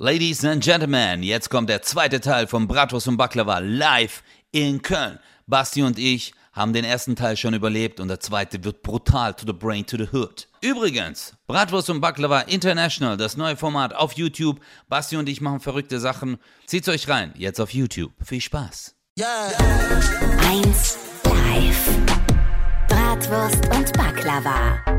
Ladies and Gentlemen, jetzt kommt der zweite Teil von Bratwurst und Baklava live in Köln. Basti und ich haben den ersten Teil schon überlebt und der zweite wird brutal to the brain to the hood. Übrigens, Bratwurst und Baklava International, das neue Format auf YouTube. Basti und ich machen verrückte Sachen. Zieht's euch rein, jetzt auf YouTube. Viel Spaß. Eins live. Bratwurst und Baklava.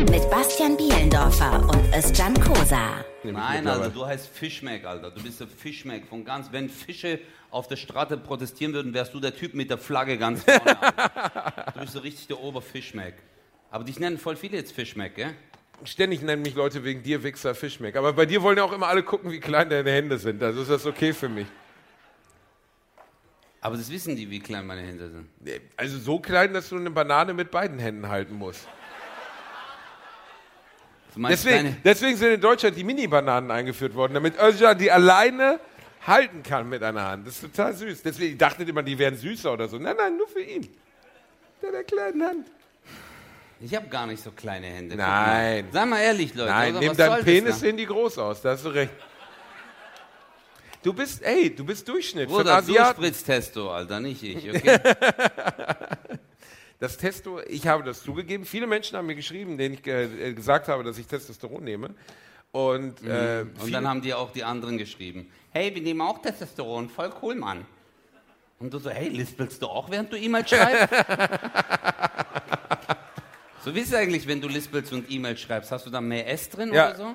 Mit Bastian Bielendorfer und Özcan Kosa. Nein, Alter, du heißt Fischmeck, Alter. Du bist der Fischmeck von ganz. Wenn Fische auf der Straße protestieren würden, wärst du der Typ mit der Flagge ganz vorne. Alter. du bist so richtig der Oberfischmeck. Aber dich nennen voll viele jetzt Fischmeck, gell? Ständig nennen mich Leute wegen dir Wichser Fischmeck. Aber bei dir wollen ja auch immer alle gucken, wie klein deine Hände sind. Also ist das okay für mich. Aber das wissen die, wie klein meine Hände sind. Also so klein, dass du eine Banane mit beiden Händen halten musst. Deswegen, deswegen sind in Deutschland die Mini-Bananen eingeführt worden, damit Özcan die alleine halten kann mit einer Hand. Das ist total süß. Deswegen ich dachte immer, die wären süßer oder so. Nein, nein, nur für ihn. Der der kleinen Hand. Ich habe gar nicht so kleine Hände. Nein. Sei mal ehrlich, Leute. Nein, soll deinem das Penis sehen die groß aus. Da hast du recht. Du bist, ey, du bist Durchschnitt. Bruder, du spritzt Testo, Alter, nicht ich, okay? Das Testo, ich habe das zugegeben. Viele Menschen haben mir geschrieben, denen ich äh, gesagt habe, dass ich Testosteron nehme. Und, äh, Und dann haben die auch die anderen geschrieben. Hey, wir nehmen auch Testosteron, voll cool, Mann. Und du so, hey, lispelst du auch, während du E-Mail schreibst? so wie ist es eigentlich, wenn du lispelst und E-Mail schreibst? Hast du da mehr S drin Ja. oder so?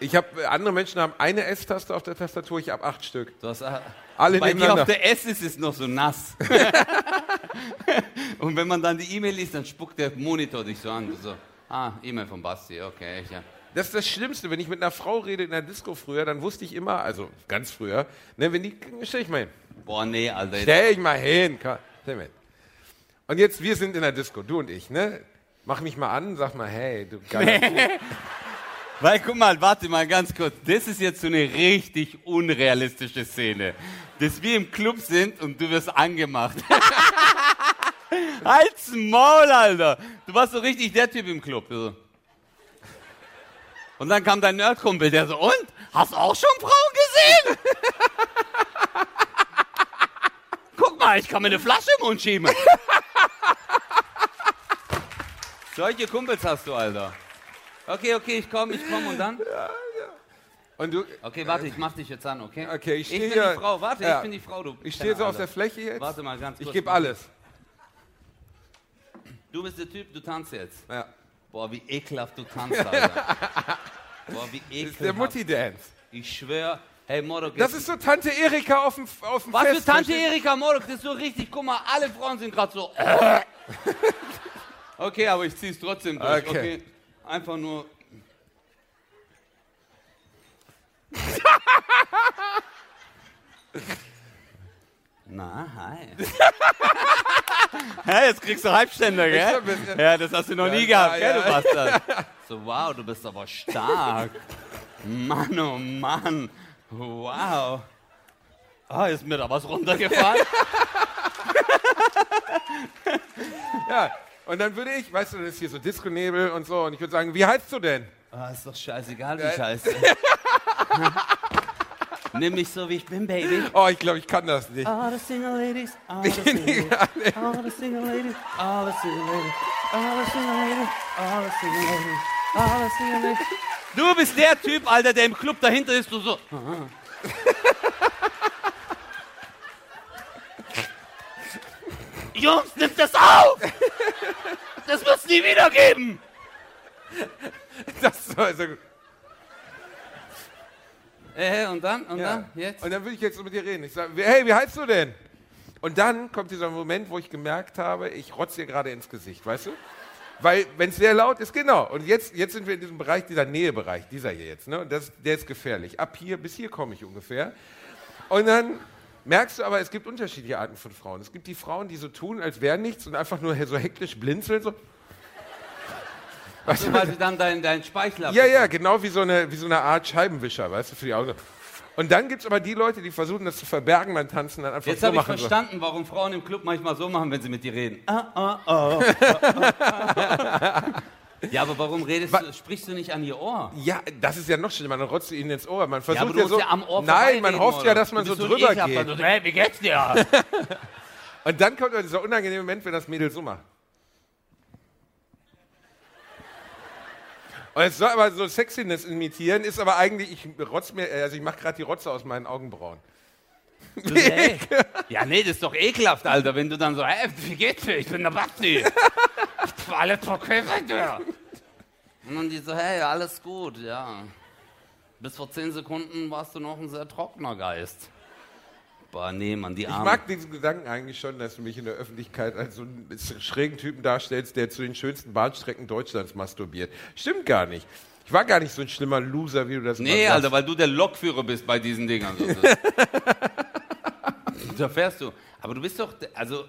ich habe andere Menschen haben eine S-Taste auf der Tastatur, ich habe acht Stück. Du hast, äh, Alle bei dir auf der S ist es noch so nass. und wenn man dann die E-Mail liest, dann spuckt der Monitor dich so an. So, ah, E-Mail von Basti, okay, ja. Das ist das Schlimmste, wenn ich mit einer Frau rede in der Disco früher, dann wusste ich immer, also ganz früher, ne, wenn die, stell ich mal hin, Boah, nee, Alter. Stell ich mal hin, komm, stell mal hin. Und jetzt, wir sind in der Disco, du und ich, ne? Mach mich mal an, sag mal, hey, du geiler. Weil, guck mal, warte mal ganz kurz. Das ist jetzt so eine richtig unrealistische Szene. Dass wir im Club sind und du wirst angemacht. Halt's Maul, Alter. Du warst so richtig der Typ im Club. So. Und dann kam dein Nerdkumpel, der so, und? Hast du auch schon Frauen gesehen? Guck mal, ich kann mir eine Flasche im Mund schieben. Solche Kumpels hast du, Alter. Okay, okay, ich komm, ich komm und dann? Und du, Okay, warte, ich mach dich jetzt an, okay? Okay, ich ich steh bin hier- die Frau, warte, ja. ich bin die Frau, du. ich stehe so auf der. Fläche jetzt, Warte mal ganz kurz. ich gebe alles. Du bist der Typ, du tanzt jetzt. Ja. Boah, wie ekelhaft du tanzt, Alter. Boah, wie Das ist der ekelhaft. Mutti-Dance. Ich schwör, hey Mordok, Das ist so Tante Erika auf dem, auf dem Was Fest. für Tante? Erika Mordok, das ist so richtig, guck mal, alle Frauen sind gerade so. okay, aber ich zieh's trotzdem durch, okay. Okay. Einfach nur. Na, hi. Hä, jetzt kriegst du Halbständer, Ich gell? Ja, das hast du noch nie gehabt, ja, gell, du. Bastard. So, wow, du bist aber stark. Mann, oh Mann. Wow. Ah, ist mir da was runtergefallen? Ja, und dann würde ich, weißt du, das ist hier so Disco-Nebel und so, und ich würde sagen, wie heißt du denn? Ah, ist doch scheißegal, wie Ja. scheiße. Nimm mich so, wie ich bin, Baby. Oh, ich glaube, ich kann das nicht. All the single ladies, all the single ladies, all the single ladies, all the single ladies, all the single ladies, all the single ladies, all the single ladies. Du bist der Typ, Alter, der im Club dahinter ist, du so. Jungs, nimm das auf! Das wird's nie wieder geben! Das ist also, Äh, und dann? Und ja. dann? Jetzt? Und dann würde ich jetzt mit dir reden. Ich sage, hey, wie heißt du denn? Und dann kommt dieser Moment, wo ich gemerkt habe, ich rotze dir gerade ins Gesicht, weißt du? Weil, wenn es sehr laut ist, genau. Und jetzt, jetzt sind wir in diesem Bereich, dieser Nähebereich, dieser hier jetzt. Ne? Und das, der ist gefährlich. Ab hier, bis hier komme ich ungefähr. Und dann merkst du aber, es gibt unterschiedliche Arten von Frauen. Es gibt die Frauen, die so tun, als wäre nichts und einfach nur so hektisch blinzeln. So. Weißt So, weil sie dann deinen dein Speichel Ja, ja, genau wie so eine, wie so eine Art Scheibenwischer, weißt du, für die Augen. Und dann gibt es aber die Leute, die versuchen, das zu verbergen beim Tanzen, dann einfach Jetzt so habe ich machen. So. verstanden, warum Frauen im Club manchmal so machen, wenn sie mit dir reden. Ah, ah, ah. Ja, aber warum redest du, sprichst du nicht an ihr Ohr? Ja, das ist ja noch schlimmer. Man rotzt ihnen ins Ohr. Man versucht du musst so. ja Nein, man hofft ja, oder? dass man Du so drüber Ekelhafter. geht. Du, Hey, wie geht's dir? Und dann kommt dieser unangenehme Moment, wenn das Mädel so macht. Und es soll aber so Sexiness imitieren, ist aber eigentlich, ich rotz mir, also ich mache gerade die Rotze aus meinen Augenbrauen. Du, hey. Ja, nee, das ist doch ekelhaft, Alter, wenn du dann so, hey, wie geht's dir? Ich bin der Basti. Alles okay bei dir. Und dann die so, hey, alles gut, ja. Bis vor zehn Sekunden warst du noch ein sehr trockener Geist. Boah, nee, Mann, die Ich Arme. mag diesen Gedanken eigentlich schon, dass du mich in der Öffentlichkeit als so einen schrägen Typen darstellst, der zu den schönsten Bahnstrecken Deutschlands masturbiert. Stimmt gar nicht. Ich war gar nicht so ein schlimmer Loser, wie du das Nee, Alter, weil du der Lokführer bist bei diesen Dingern. Da fährst du. Aber du bist doch, also,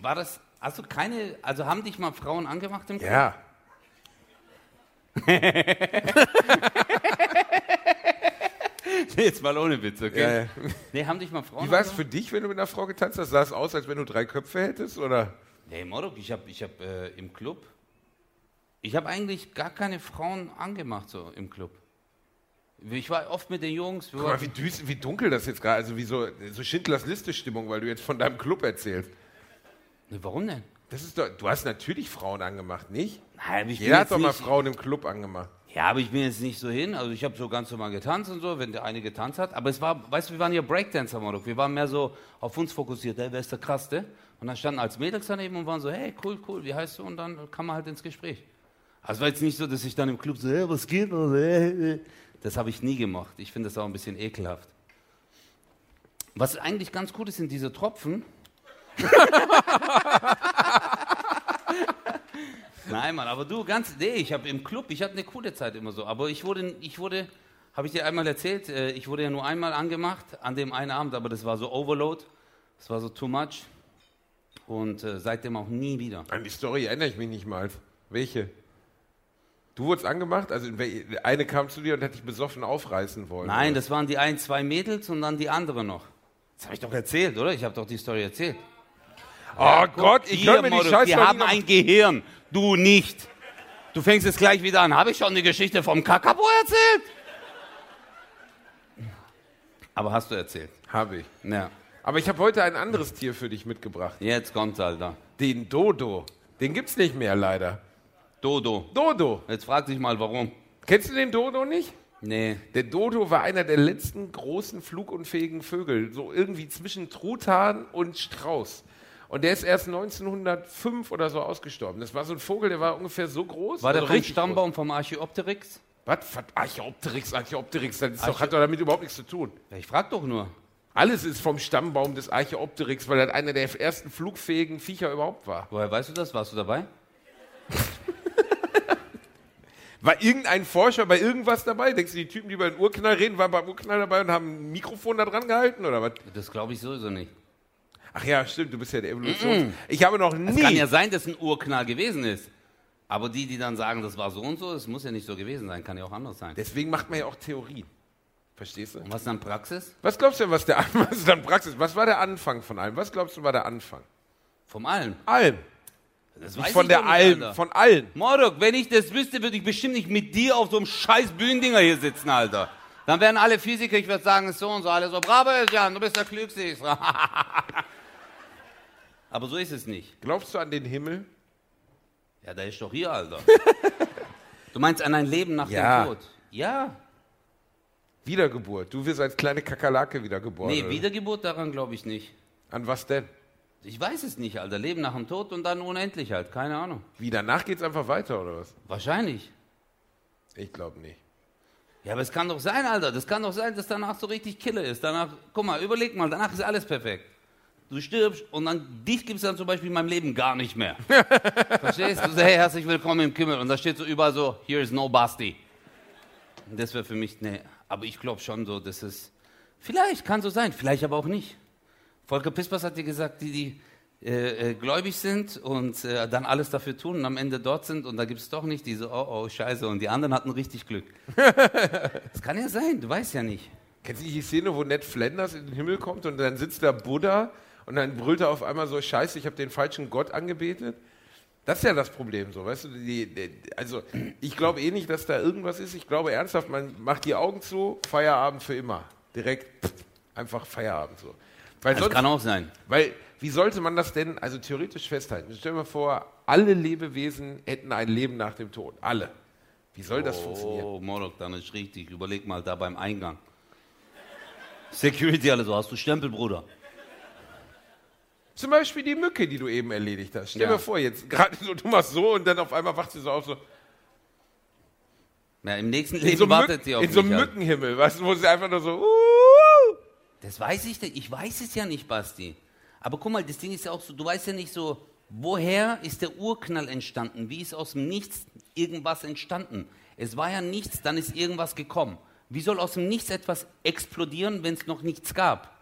war das, hast du keine, also haben dich mal Frauen angemacht im Club? Ja. Jetzt mal ohne Witz, okay? Ja, ja. Nee, haben dich mal Frauen Wie war es für dich, wenn du mit einer Frau getanzt hast? Sah es aus, als wenn du drei Köpfe hättest? Oder? Nee, Morok, ich habe ich hab, äh, im Club, ich habe eigentlich gar keine Frauen angemacht so im Club. Ich war oft mit den Jungs. Guck mal, wie, düs, wie dunkel das jetzt gerade, also wie so, so Schindlers Liste-Stimmung, weil du jetzt von deinem Club erzählst. Nee, warum denn? Das ist doch, du hast natürlich Frauen angemacht, nicht? Nein, ich Jeder hat doch mal nicht- Frauen im Club angemacht. Ja, aber ich bin jetzt nicht so hin. Also ich habe so ganz normal getanzt und so, wenn der eine getanzt hat. Aber es war, weißt du, wir waren ja Breakdancer, Morok. Wir waren mehr so auf uns fokussiert. Hey, wer ist der Krasseste? Und dann standen als Mädels daneben und waren so, hey, cool, cool, wie heißt du? Und dann kam man halt ins Gespräch. Also war jetzt nicht so, dass ich dann im Club so, hey, was geht? Hey, Das habe ich nie gemacht. Ich finde das auch ein bisschen ekelhaft. Was eigentlich ganz gut ist, sind diese Tropfen. Nein, Mann, aber du, ganz, nee, ich habe im Club, ich hatte eine coole Zeit immer so, aber ich wurde, ich wurde, habe ich dir einmal erzählt, äh, ich wurde ja nur einmal angemacht an dem einen Abend, aber das war so Overload, das war so too much und äh, seitdem auch nie wieder. An die Story erinnere ich mich nicht mal. Welche? Du wurdest angemacht? Also eine kam zu dir und hat dich besoffen aufreißen wollen. Nein, oder? das waren die ein, zwei Mädels und dann die andere noch. Das habe ich doch erzählt, oder? Ich habe doch die Story erzählt. Oh Gott, ich höre mir die Scheiße Wir haben ein Gehirn, du nicht. Du fängst jetzt gleich wieder an. Habe ich schon die Geschichte vom Kakapo erzählt? Aber hast du erzählt? Habe ich. Ja. Aber ich habe heute ein anderes Tier für dich mitgebracht. Jetzt kommt's, Alter. Den Dodo. Den gibt's nicht mehr leider. Dodo. Dodo. Jetzt frag dich mal, warum. Kennst du den Dodo nicht? Nee. Der Dodo war einer der letzten großen flugunfähigen Vögel, so irgendwie zwischen Truthahn und Strauß. Und der ist erst 1905 oder so ausgestorben. Das war so ein Vogel, der war ungefähr so groß. War der vom richtig Stammbaum vom Archaeopteryx? Groß. Was? Archaeopteryx, Archaeopteryx, das ist doch, Archä- hat doch damit überhaupt nichts zu tun. Ja, ich frag doch nur. Alles ist vom Stammbaum des Archaeopteryx, weil das einer der ersten flugfähigen Viecher überhaupt war. Woher weißt du das? Warst du dabei? War irgendein Forscher bei irgendwas dabei? Denkst du, die Typen, die über den Urknall reden, waren beim Urknall dabei und haben ein Mikrofon da dran gehalten oder was? Das glaube ich sowieso nicht. Ach ja, stimmt, du bist ja der Evolutions... Ich habe noch Es nie... kann ja sein, dass ein Urknall gewesen ist. Aber die, die dann sagen, das war so und so, das muss ja nicht so gewesen sein, kann ja auch anders sein. Deswegen macht man ja auch Theorien. Verstehst du? Und was ist dann Praxis? Was glaubst du denn, was der was ist dann Praxis? Was war der Anfang von allem? Was glaubst du war der Anfang? Vom Allen. Alm. Das Nicht von der Alter. von allen. Mordok, wenn ich das wüsste, würde ich bestimmt nicht mit dir auf so einem scheiß Bühnendinger hier sitzen, Alter. Dann wären alle Physiker, ich würde sagen, es ist so und so, alle so, bravo, Jan, du bist der Klügste. Aber so ist es nicht. Glaubst du an den Himmel? Ja, der ist doch hier, Alter. Du meinst an ein Leben nach Ja. dem Tod? Ja. Wiedergeburt. Du wirst als kleine Kakerlake wiedergeboren. Nee, oder? Wiedergeburt, daran glaube ich nicht. An was denn? Ich weiß es nicht, Alter. Leben nach dem Tod und dann unendlich halt. Keine Ahnung. Wie, danach geht's einfach weiter, oder was? Wahrscheinlich. Ich glaube nicht. Ja, aber es kann doch sein, Alter. Das kann doch sein, dass danach so richtig Killer ist. Danach, guck mal, überleg mal, danach ist alles perfekt. Du stirbst und dann dich gibt es dann zum Beispiel in meinem Leben gar nicht mehr. Verstehst du? Du sagst, hey, herzlich willkommen im Kimmel. Und da steht so überall so, here is no Basti. Und Das wäre für mich, nee. Aber ich glaube schon so, dass es, vielleicht kann so sein, vielleicht aber auch nicht. Volker Pispers hat dir gesagt, die, die äh, äh, gläubig sind und äh, dann alles dafür tun und am Ende dort sind und da gibt es doch nicht diese, oh, oh, scheiße. Und die anderen hatten richtig Glück. Das kann ja sein, du weißt ja nicht. Kennst du die Szene, wo Ned Flanders in den Himmel kommt und dann sitzt da Buddha und dann brüllt er auf einmal so, scheiße, ich habe den falschen Gott angebetet? Das ist ja das Problem, so, weißt du? Die, die, also, ich glaube eh nicht, dass da irgendwas ist. Ich glaube ernsthaft, man macht die Augen zu, Feierabend für immer. Direkt, pff, einfach Feierabend so. Weil Das sonst, kann auch sein. weil, wie sollte man das denn, also theoretisch festhalten? Stell dir mal vor, alle Lebewesen hätten ein Leben nach dem Tod. Alle. Wie soll das funktionieren? Oh, Morok, dann ist richtig. Überleg mal da beim Eingang. Security, alle so, hast du Stempel, Bruder? Zum Beispiel die Mücke, die du eben erledigt hast. Stell Ja. dir vor, jetzt gerade so, du machst so und dann auf einmal wacht sie so auf, so Ja, im nächsten in Leben so, wartet Mück, sie auf in so mich. einem halt. Mückenhimmel, weißt du, wo sie einfach nur so, uh, Das weiß ich nicht. Ich weiß es ja nicht, Basti. Aber guck mal, das Ding ist ja auch so, du weißt ja nicht so, woher ist der Urknall entstanden? Wie ist aus dem Nichts irgendwas entstanden? Es war ja nichts, dann ist irgendwas gekommen. Wie soll aus dem Nichts etwas explodieren, wenn es noch nichts gab?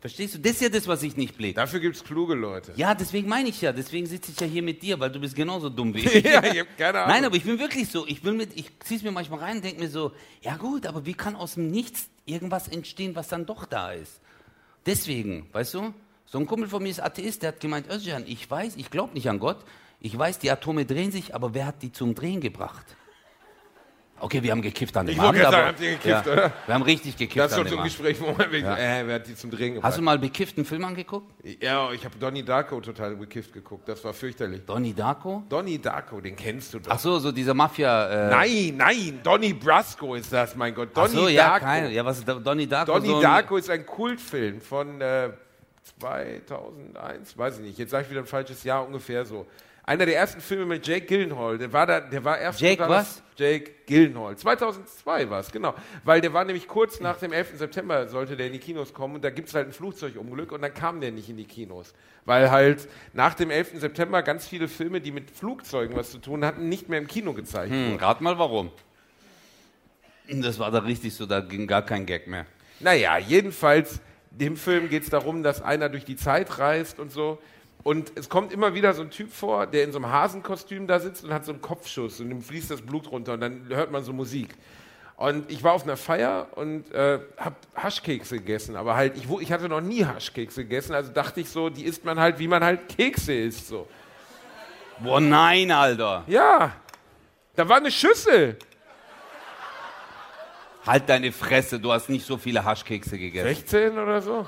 Verstehst du? Das ist ja das, was ich nicht blick. Dafür gibt es kluge Leute. Ja, deswegen meine ich ja, deswegen sitze ich ja hier mit dir, weil du bist genauso dumm wie ich. ja, ich hab keine Ahnung. Nein, aber ich bin wirklich so. Ich, mit, ich ziehe es mir manchmal rein und denke mir so, ja gut, aber wie kann aus dem Nichts irgendwas entstehen, was dann doch da ist? Deswegen, weißt du, so ein Kumpel von mir ist Atheist, der hat gemeint, Özcan, ich weiß, ich glaube nicht an Gott, ich weiß, die Atome drehen sich, aber wer hat die zum Drehen gebracht? Okay, wir haben gekifft an dem Ich Abend, aber sagen, habt ihr gekifft, ja, oder? wir haben richtig gekifft das ist an doch dem so ein. Gespräch, wo man wegen, äh, wer hat die zum Drehen gebracht? Hast du mal bekifft einen Film angeguckt? ja, ich habe Donnie Darko total bekifft geguckt, das war fürchterlich. Donnie Darko? Donnie Darko, den kennst du doch. Ach so, so dieser Mafia... Äh, Nein, nein, Donnie Brasco ist das, mein Gott. Ach Donnie so, ja, Darko. keine. Ja, was ist Donnie Darko? Donnie so Darko ist ein Kultfilm von äh, 2001, weiß ich nicht. Jetzt sage ich wieder ein falsches Jahr, ungefähr so. Einer der ersten Filme mit Jake Gyllenhaal. Der war da, der war erst Jake totaler- was? Jake Gyllenhaal. 2002 war es, genau. Weil der war nämlich kurz nach dem 11. September sollte der in die Kinos kommen und da gibt es halt ein Flugzeugunglück und dann kam der nicht in die Kinos. Weil halt nach dem 11. September ganz viele Filme, die mit Flugzeugen was zu tun hatten, nicht mehr im Kino gezeigt Hm, wurden. rat mal warum. Das war da richtig so, da ging gar kein Gag mehr. Naja, jedenfalls, dem Film geht es darum, dass einer durch die Zeit reist und so. Und es kommt immer wieder so ein Typ vor, der in so einem Hasenkostüm da sitzt und hat so einen Kopfschuss und ihm fließt das Blut runter und dann hört man so Musik. Und ich war auf einer Feier und äh, habe Haschkekse gegessen, aber halt, ich, ich hatte noch nie Haschkekse gegessen, also dachte ich so, die isst man halt, wie man halt Kekse isst. So. Boah, nein, Alter. Ja, da war eine Schüssel. Halt deine Fresse, du hast nicht so viele Haschkekse gegessen. 16 oder so.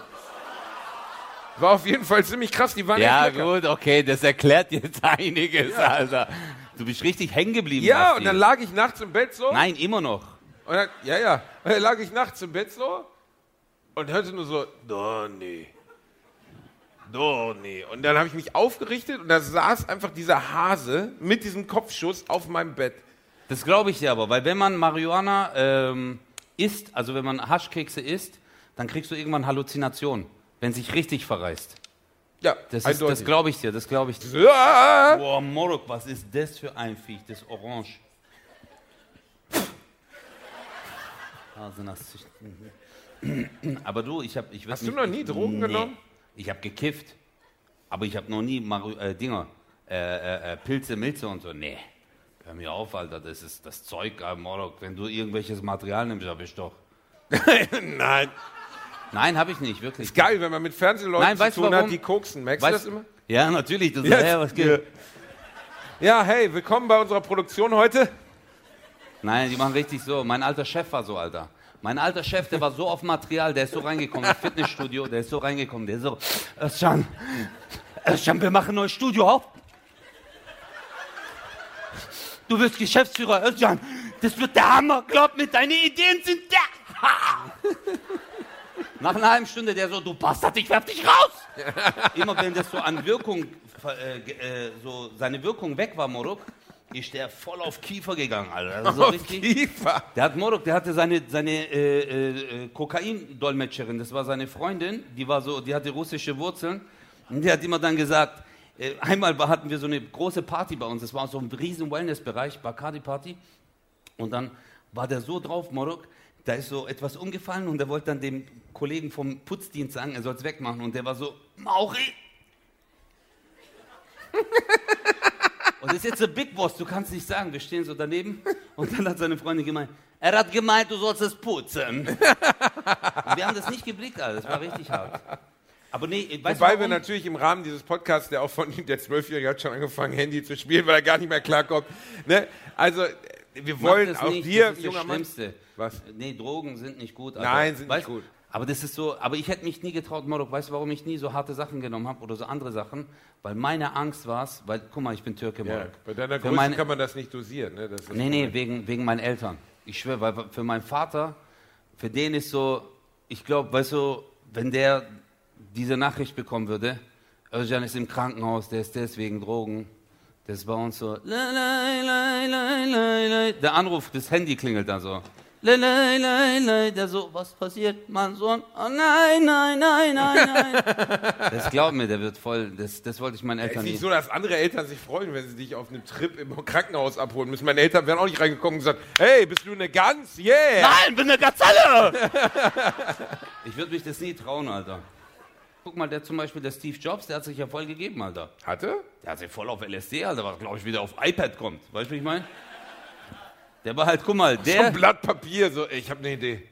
War auf jeden Fall ziemlich krass, die waren Ja, gut, okay, das erklärt jetzt einiges, Alter. Du bist richtig hängen geblieben. Ja, und dann lag ich nachts im Bett so. Nein, immer noch. Und dann, ja, ja. Und dann lag ich nachts im Bett so und hörte nur so, Donny. Donny. Und dann habe ich mich aufgerichtet und da saß einfach dieser Hase mit diesem Kopfschuss auf meinem Bett. Das glaube ich dir aber, weil wenn man Marihuana ähm, isst, also wenn man Haschkekse isst, dann kriegst du irgendwann Halluzinationen, wenn sich richtig verreißt. Ja, Das, ist- das glaube ich dir, das glaube ich dir. Ja. Boah, Morok, was ist das für ein Viech, das Orange. Also, das aber du, ich habe... Ich Hast du noch nie Drogen nee. genommen? Ich habe gekifft, aber ich habe noch nie Maru äh, Dinger, äh, äh, äh, Pilze, Milze und so. Nee, hör mir auf, Alter, das ist das Zeug, äh, Morok. Wenn du irgendwelches Material nimmst, hab ich doch... Nein. Nein, habe ich nicht, wirklich. Geil, wenn man mit Fernsehleuten Nein, zu du tun warum? hat, die koksen. Merkst du Weißt- das immer? Ja, natürlich. Du Ja, sagst, ja, was geht? ja. Ja, hey, willkommen bei unserer Produktion heute. Nein, die machen richtig so. Mein alter Chef war so, Alter. Mein alter Chef, der war so auf Material, der ist so reingekommen ins Fitnessstudio, der ist so reingekommen, der ist so, Özcan, Özcan, wir machen ein neues Studio auf. Du wirst Geschäftsführer, Özcan. Das wird der Hammer, glaub mir, deine Ideen sind der Ha! Nach einer halben Stunde der so, du Bastard, ich werf dich raus. Immer wenn das so an Wirkung, äh, äh, so seine Wirkung weg war, Moruk, ist der voll auf Kiefer gegangen, Alter. So Auf richtig. Kiefer. Der hat Morok, der hatte seine, seine äh, äh, äh, Kokain-Dolmetscherin, das war seine Freundin, die war so, die hatte russische Wurzeln. Und die hat immer dann gesagt, äh, einmal hatten wir so eine große Party bei uns, das war so ein riesen Wellness-Bereich, Bacardi-Party. Und dann war der so drauf, Morok, da ist so etwas umgefallen und er wollte dann dem Kollegen vom Putzdienst sagen, er soll es wegmachen. Und der war so, Mauri! und das ist jetzt ein Big Boss, du kannst nicht sagen, wir stehen so daneben. Und dann hat seine Freundin gemeint, er hat gemeint, du sollst es putzen. Wir haben das nicht geblickt, Alter, das war richtig hart. Aber nee, weißt Wobei du wir natürlich im Rahmen dieses Podcasts, der auch von ihm, der Zwölfjährige hat schon angefangen, Handy zu spielen, weil er gar nicht mehr klarkommt. Ne? Also, wir wollen auch nicht, dir, das ist junger das Mann. Schlimmste. Was? Nee, Drogen sind nicht gut. Nein, sind nicht weißt, gut. Aber das ist so, aber ich hätte mich nie getraut, Morok, weißt du, warum ich nie so harte Sachen genommen habe oder so andere Sachen? Weil meine Angst war es, weil, guck mal, ich bin Türke, Ja, Morok. bei deiner Für Größe meine- kann man das nicht dosieren. Ne? Das Nee, nee, wegen, wegen meinen Eltern. Ich schwöre, weil für meinen Vater, für den ist so, ich glaube, weißt du, wenn der diese Nachricht bekommen würde, Özcan ist im Krankenhaus, der ist deswegen Drogen, das ist bei uns so, der Anruf, das Handy klingelt dann so. Der so, was passiert, mein Sohn? Oh nein, nein, nein, nein, nein. Das glaub mir, der wird voll, das, das wollte ich meinen Es Eltern ist nie. nicht so, dass andere Eltern sich freuen, wenn sie dich auf einem Trip im Krankenhaus abholen müssen. Meine Eltern wären auch nicht reingekommen und gesagt, hey, bist du eine Gans? Yeah! Nein, bin eine Gazelle! ich würde mich das nie trauen, Alter. Guck mal, der zum Beispiel, der Steve Jobs, der hat sich ja voll gegeben, Alter. Hatte? Der hat sich voll auf LSD, Alter, was glaube ich wieder auf iPad kommt. Weißt du, wie ich meine? Der war halt, guck mal, So der. ein Blatt Papier, so, ich habe eine Idee.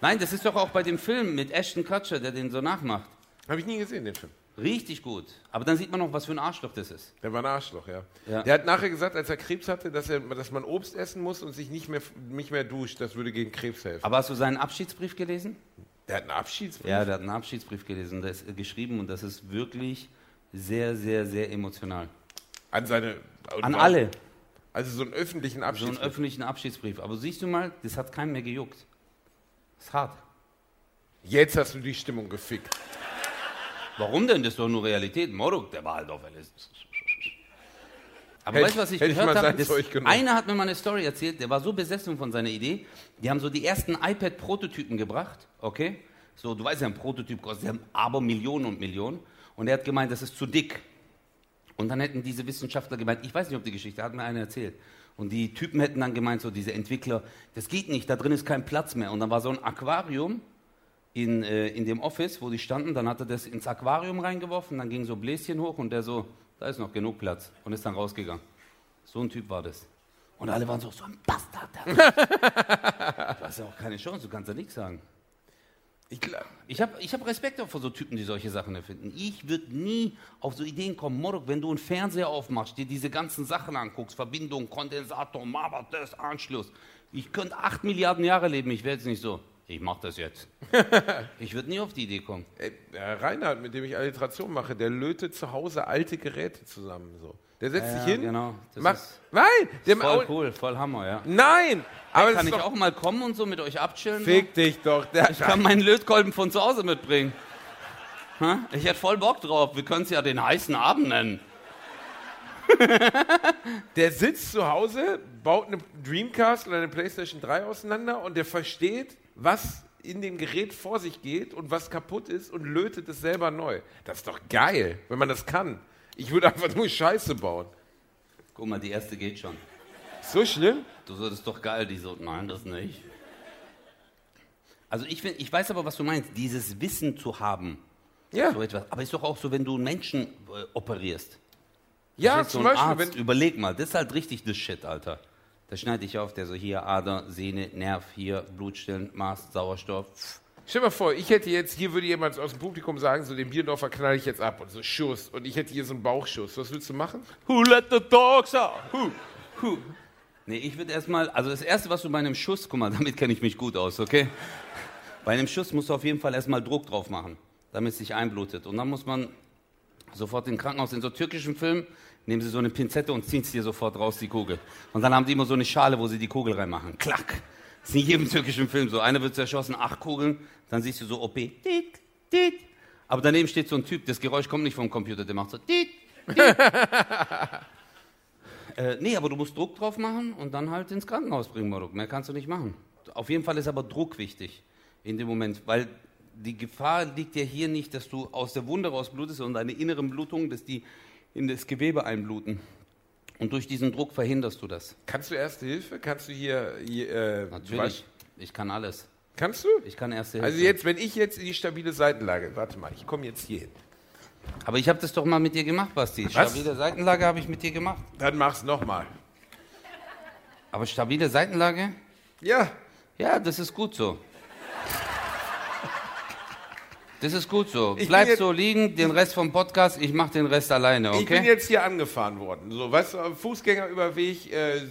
Nein, das ist doch auch bei dem Film mit Ashton Kutcher, der den so nachmacht. Habe ich nie gesehen, den Film. Richtig gut. Aber dann sieht man noch, was für ein Arschloch das ist. Der war ein Arschloch, ja. Ja. Der hat nachher gesagt, als er Krebs hatte, dass, er, dass man Obst essen muss und sich nicht mehr, nicht mehr duscht. Das würde gegen Krebs helfen. Aber hast du seinen Abschiedsbrief gelesen? Der hat einen Abschiedsbrief. Ja, der hat einen Abschiedsbrief gelesen. Der ist geschrieben und das ist wirklich sehr, sehr, sehr emotional. An seine. An alle. Also so einen öffentlichen So einen Abschiedsbrief. öffentlichen Abschiedsbrief. Aber siehst du mal, das hat keinen mehr gejuckt. Das ist hart. Jetzt hast du die Stimmung gefickt. Warum denn? Das ist doch nur Realität. Moruk, der war halt auf LSD. Aber Hätte- weißt du, was ich gehört habe? genommen. Einer hat mir mal eine Story erzählt, der war so besessen von seiner Idee. Die haben so die ersten iPad-Prototypen gebracht, okay? So, du weißt ja, ein Prototyp kostet ja aber Millionen und Millionen. Und er hat gemeint, das ist zu dick. Und dann hätten diese Wissenschaftler gemeint, ich weiß nicht, ob die Geschichte, hat mir einer erzählt. Und die Typen hätten dann gemeint, so diese Entwickler, das geht nicht, da drin ist kein Platz mehr. Und dann war so ein Aquarium in, äh, in dem Office, wo die standen, dann hat er das ins Aquarium reingeworfen, dann ging so Bläschen hoch und der so, da ist noch genug Platz und ist dann rausgegangen. So ein Typ war das. Und alle waren so, so ein Bastard. Du hast ja auch keine Chance, du kannst ja nichts sagen. Ich, Ich habe ich hab Respekt vor so Typen, die solche Sachen erfinden. Ich würde nie auf so Ideen kommen. Morok, wenn du einen Fernseher aufmachst, dir diese ganzen Sachen anguckst, Verbindung, Kondensator, Mama, das, Anschluss. Ich könnte acht Milliarden Jahre leben, ich wäre jetzt nicht so. Ich mache das jetzt. ich würde nie auf die Idee kommen. Ey, der Reinhard, mit dem ich Alliteration mache, der lötet zu Hause alte Geräte zusammen. So. Der setzt Ja, sich hin. genau. Das Macht, ist nein! Der Voll cool, voll Hammer, ja. Nein! Aber Kann ich doch, auch mal kommen und so mit euch abchillen? Fick dich doch. Der, Ich kann meinen Lötkolben von zu Hause mitbringen. Ich hätte voll Bock drauf. Wir können es ja den heißen Abend nennen. der sitzt zu Hause, baut eine Dreamcast oder eine Playstation 3 auseinander und der versteht, was in dem Gerät vor sich geht und was kaputt ist und lötet es selber neu. Das ist doch geil, wenn man das kann. Ich würde einfach nur Scheiße bauen. Guck mal, die erste geht schon. So schlimm? Du so, das ist doch geil. Die so, nein, das nicht. Also ich, find, ich weiß aber, was du meinst. Dieses Wissen zu haben. Ja. So etwas. Aber ist doch auch so, wenn du einen Menschen äh, operierst. Ja, zum ein Beispiel, Arzt, wenn, überleg mal, das ist halt richtig das Shit, Alter. Da schneide ich auf, der so hier Ader, Sehne, Nerv, hier Blutstellen, Maß, Sauerstoff. Pff. Stell dir mal vor, ich hätte jetzt, hier würde jemand aus dem Publikum sagen, so den Bierdorfer knall ich jetzt ab und so Schuss und ich hätte hier so einen Bauchschuss. Was willst du machen? Who let the dogs out? Who? Who? Nee, ich würde erstmal, also das Erste, was du bei einem Schuss, guck mal, damit kenne ich mich gut aus, okay? Bei einem Schuss musst du auf jeden Fall erstmal Druck drauf machen, damit es sich einblutet. Und dann muss man sofort im Krankenhaus, in so türkischen Filmen, nehmen sie so eine Pinzette und ziehen es dir sofort raus, die Kugel. Und dann haben die immer so eine Schale, wo sie die Kugel reinmachen. Klack. Das ist in jedem türkischen Film so. Einer wird zerschossen, acht Kugeln, dann siehst du so OP. Dit, dit. Aber daneben steht so ein Typ, das Geräusch kommt nicht vom Computer, der macht so. Dit, Äh, nee, aber du musst Druck drauf machen und dann halt ins Krankenhaus bringen, Moruk. Mehr kannst du nicht machen. Auf jeden Fall ist aber Druck wichtig in dem Moment, weil die Gefahr liegt ja hier nicht, dass du aus der Wunde rausblutest und deine inneren Blutungen, dass die in das Gewebe einbluten. Und durch diesen Druck verhinderst du das. Kannst du Erste Hilfe? Kannst du hier, hier äh, Natürlich. Ich kann alles. Kannst du? Ich kann erste Hilfe. Also jetzt, wenn ich jetzt in die stabile Seitenlage, warte mal, ich komme jetzt hier hin. aber ich habe das doch mal mit dir gemacht, Basti. Was? Stabile Seitenlage habe ich mit dir gemacht. Dann mach's nochmal. Aber stabile Seitenlage? Ja, Ja, das ist gut so. Das ist gut so. Ich Bleib so liegen, den Rest vom Podcast, ich mach den Rest alleine, Ich bin okay? jetzt hier angefahren worden. So, du, am Fußgängerüberweg äh,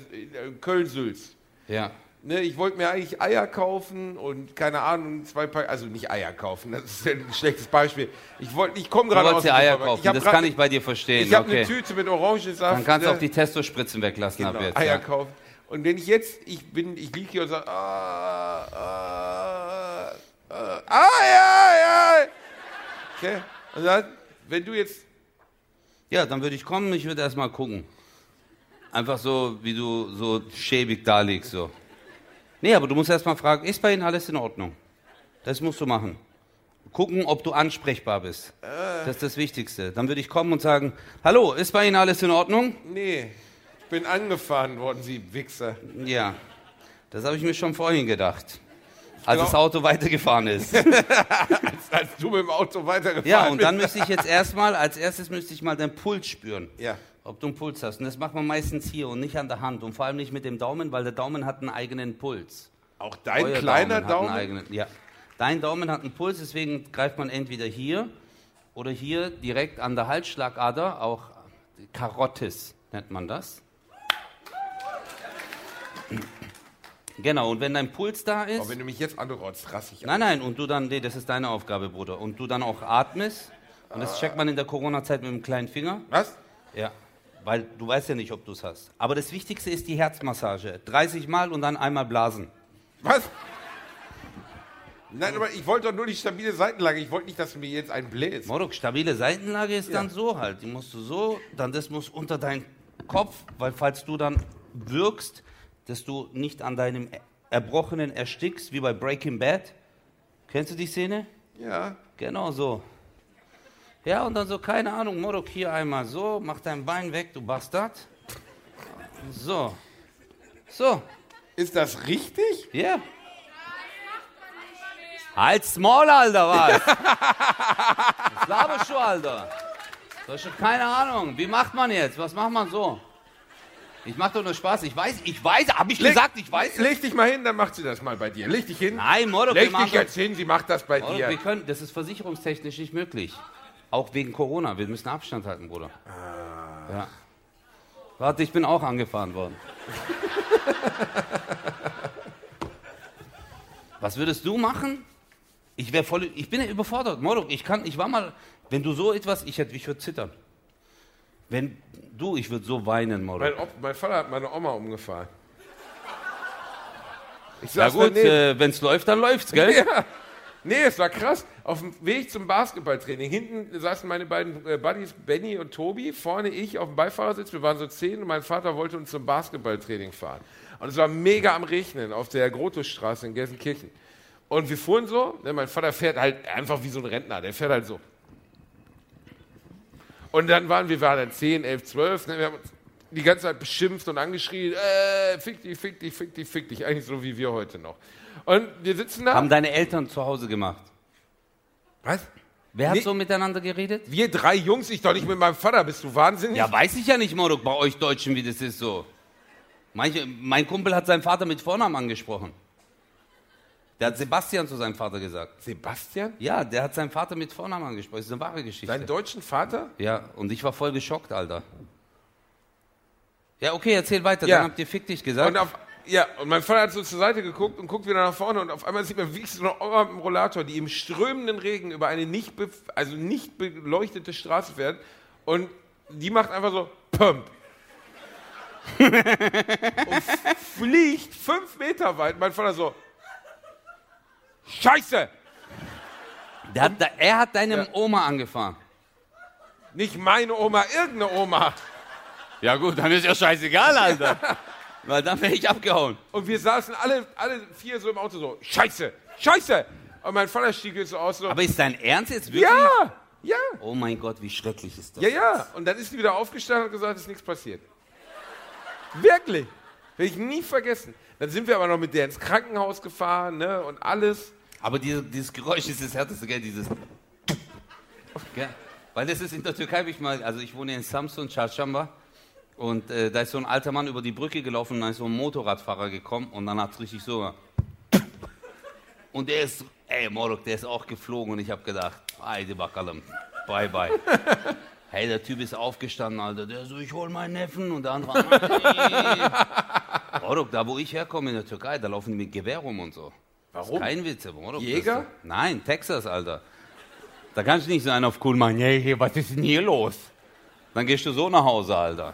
Köln-Sülz. Ja. Ne, ich wollte mir eigentlich Eier kaufen und keine Ahnung, zwei Paar, also nicht Eier kaufen, das ist ein schlechtes Beispiel. Ich wollte, ich komme Du gerade aus dir Eier kaufen, Ich das grad- kann ich bei dir verstehen, Ich habe okay. eine Tüte mit Orangensaft. Dann kannst du ne? auch die Testospritzen weglassen ab genau, jetzt. Eier Ja. kaufen. Und wenn ich jetzt, ich bin, ich liege hier und sage, ah, ah, ah, ah, ja, ja. Okay. Und dann, wenn du jetzt, ja, dann würde ich kommen, ich würde erst mal gucken. Einfach so, wie du so schäbig da liegst, so. Nee, aber du musst erst mal fragen, ist bei Ihnen alles in Ordnung? Das musst du machen. Gucken, ob du ansprechbar bist. Das ist das Wichtigste. Dann würde ich kommen und sagen, hallo, ist bei Ihnen alles in Ordnung? nee, ich bin angefahren worden, Sie Wichser. Ja, das habe ich mir schon vorhin gedacht. Als Genau. das Auto weitergefahren ist. Als du mit dem Auto weitergefahren Ja, und bist. dann müsste ich jetzt erstmal, als erstes müsste ich mal deinen Puls spüren. Ja. Ob du einen Puls hast. Und das macht man meistens hier und nicht an der Hand. Und vor allem nicht mit dem Daumen, weil der Daumen hat einen eigenen Puls. Auch dein Euer kleiner Hat Daumen. einen eigenen, ja. Dein Daumen hat einen Puls, deswegen greift man entweder hier oder hier direkt an der Halsschlagader, auch Karotis nennt man das. Genau, und wenn dein Puls da ist. Aber wenn du mich jetzt anrotzt, rass ich. Nein, nein, und du dann, nee, das ist deine Aufgabe, Bruder. Und du dann auch atmest. Und das checkt man in der Corona-Zeit mit dem kleinen Finger. Was? Ja. Weil du weißt ja nicht, ob du es hast. Aber das Wichtigste ist die Herzmassage. 30 Mal und dann einmal blasen. Was? Nein, aber ich wollte doch nur die stabile Seitenlage. Ich wollte nicht, dass du mir jetzt einen bläst. Morok, stabile Seitenlage ist Ja. dann so halt. Die musst du so, dann das muss unter deinen Kopf, weil falls du dann wirkst, dass du nicht an deinem Erbrochenen erstickst, wie bei Breaking Bad. Kennst du die Szene? Ja. Genau so. Ja, und dann so, keine Ahnung, Morok, hier einmal so, mach dein Bein weg, du Bastard. So. So. Ist das richtig? Ja. Halt's Maul, Alter, was? Was laberst du, Alter? Du hast schon keine Ahnung. Wie macht man jetzt? Was macht man so? Ich mach doch nur Spaß. Ich weiß, ich weiß, hab ich gesagt, ich weiß. Leg dich mal hin, dann macht sie das mal bei dir. Leg dich hin. Nein, Morok, wir Leg dich jetzt hin, sie macht das bei Morok, dir. wir können, das ist versicherungstechnisch nicht möglich. Auch wegen Corona. Wir müssen Abstand halten, Bruder. Ja. Warte, ich bin auch angefahren worden. Was würdest du machen? Ich wäre voll, ich bin ja überfordert. Morok, ich kann, ich war mal, wenn du so etwas, ich, hätte- ich würde zittern. Wenn du, ich würde so weinen, Morok. Mein, mein Vater hat meine Oma umgefahren. Saß gut, äh, wenn es läuft, dann läuft's, gell? Ja. Nee, es war krass. Auf dem Weg zum Basketballtraining. Hinten saßen meine beiden äh, Buddies, Benny und Tobi. Vorne ich auf dem Beifahrersitz. Wir waren so zehn und mein Vater wollte uns zum Basketballtraining fahren. Und es war mega am Regnen auf der Grotusstraße in Gelsenkirchen. Und wir fuhren so. Ne, mein Vater fährt halt einfach wie so ein Rentner. Der fährt halt so. Und dann waren wir waren dann 10, 11, 12. Ne, wir haben uns die ganze Zeit beschimpft und angeschrien. Äh, fick dich, fick dich, fick dich, fick dich. Eigentlich so wie wir heute noch. Und wir sitzen da. Haben deine Eltern zu Hause gemacht. Was? Wer hat Nee. so miteinander geredet? Wir drei Jungs, ich doch nicht mit meinem Vater, bist du wahnsinnig? Ja, weiß ich ja nicht, Morok, bei euch Deutschen, wie das ist so. Manche, mein Kumpel hat seinen Vater mit Vornamen angesprochen. Der hat Sebastian zu seinem Vater gesagt. Sebastian? Ja, der hat seinen Vater mit Vornamen angesprochen. Das ist eine wahre Geschichte. Deinen deutschen Vater? ja, und ich war voll geschockt, Alter. Ja, okay, erzähl weiter. Ja. Dann habt ihr fick dich gesagt. Und auf, ja, und mein Vater hat so zur Seite geguckt und guckt wieder nach vorne und auf einmal sieht man wie so eine Oma mit dem Rollator, die im strömenden Regen über eine nicht, also nicht beleuchtete Straße fährt und die macht einfach so Pump. und fliegt fünf Meter weit. Mein Vater so Scheiße! hat, da- er hat deinem Ja. Oma angefahren. Nicht meine Oma, irgendeine Oma. Ja gut, dann ist ja scheißegal, Alter. Weil dann wäre ich abgehauen. Und wir saßen alle, alle vier so im Auto so, Scheiße, Scheiße. Und mein Vater stieg jetzt so aus so, Aber ist dein Ernst jetzt wirklich? ja, ja, Oh mein Gott, wie schrecklich ist das? ja, ja. Und dann ist sie wieder aufgestanden und gesagt, es ist nichts passiert. Wirklich. Werde ich nie vergessen. Dann sind wir aber noch mit der ins Krankenhaus gefahren, ne, und alles. Aber diese, dieses Geräusch ist das härteste, gell? Dieses. Gell? Weil das ist in der Türkei, hab ich mal, also ich wohne in Samsun, Çarşamba. Und äh, da ist so ein alter Mann über die Brücke gelaufen und dann ist so ein Motorradfahrer gekommen und dann hat es richtig so. Und er ist, Ey, Morok, der ist auch geflogen und ich habe gedacht, Heide Bakalem, bye bye. Hey, der Typ ist aufgestanden, Alter. Der so, ich hol meinen Neffen und der andere. Nein. Morok, da wo ich herkomme in der Türkei, da laufen die mit Gewehr rum und so. Warum? Kein Witz, Morok. das Jäger? ist- Nein, Texas, Alter. Da kannst du nicht sein auf cool machen, hey, hey, was ist denn hier los? Dann gehst du so nach Hause, Alter.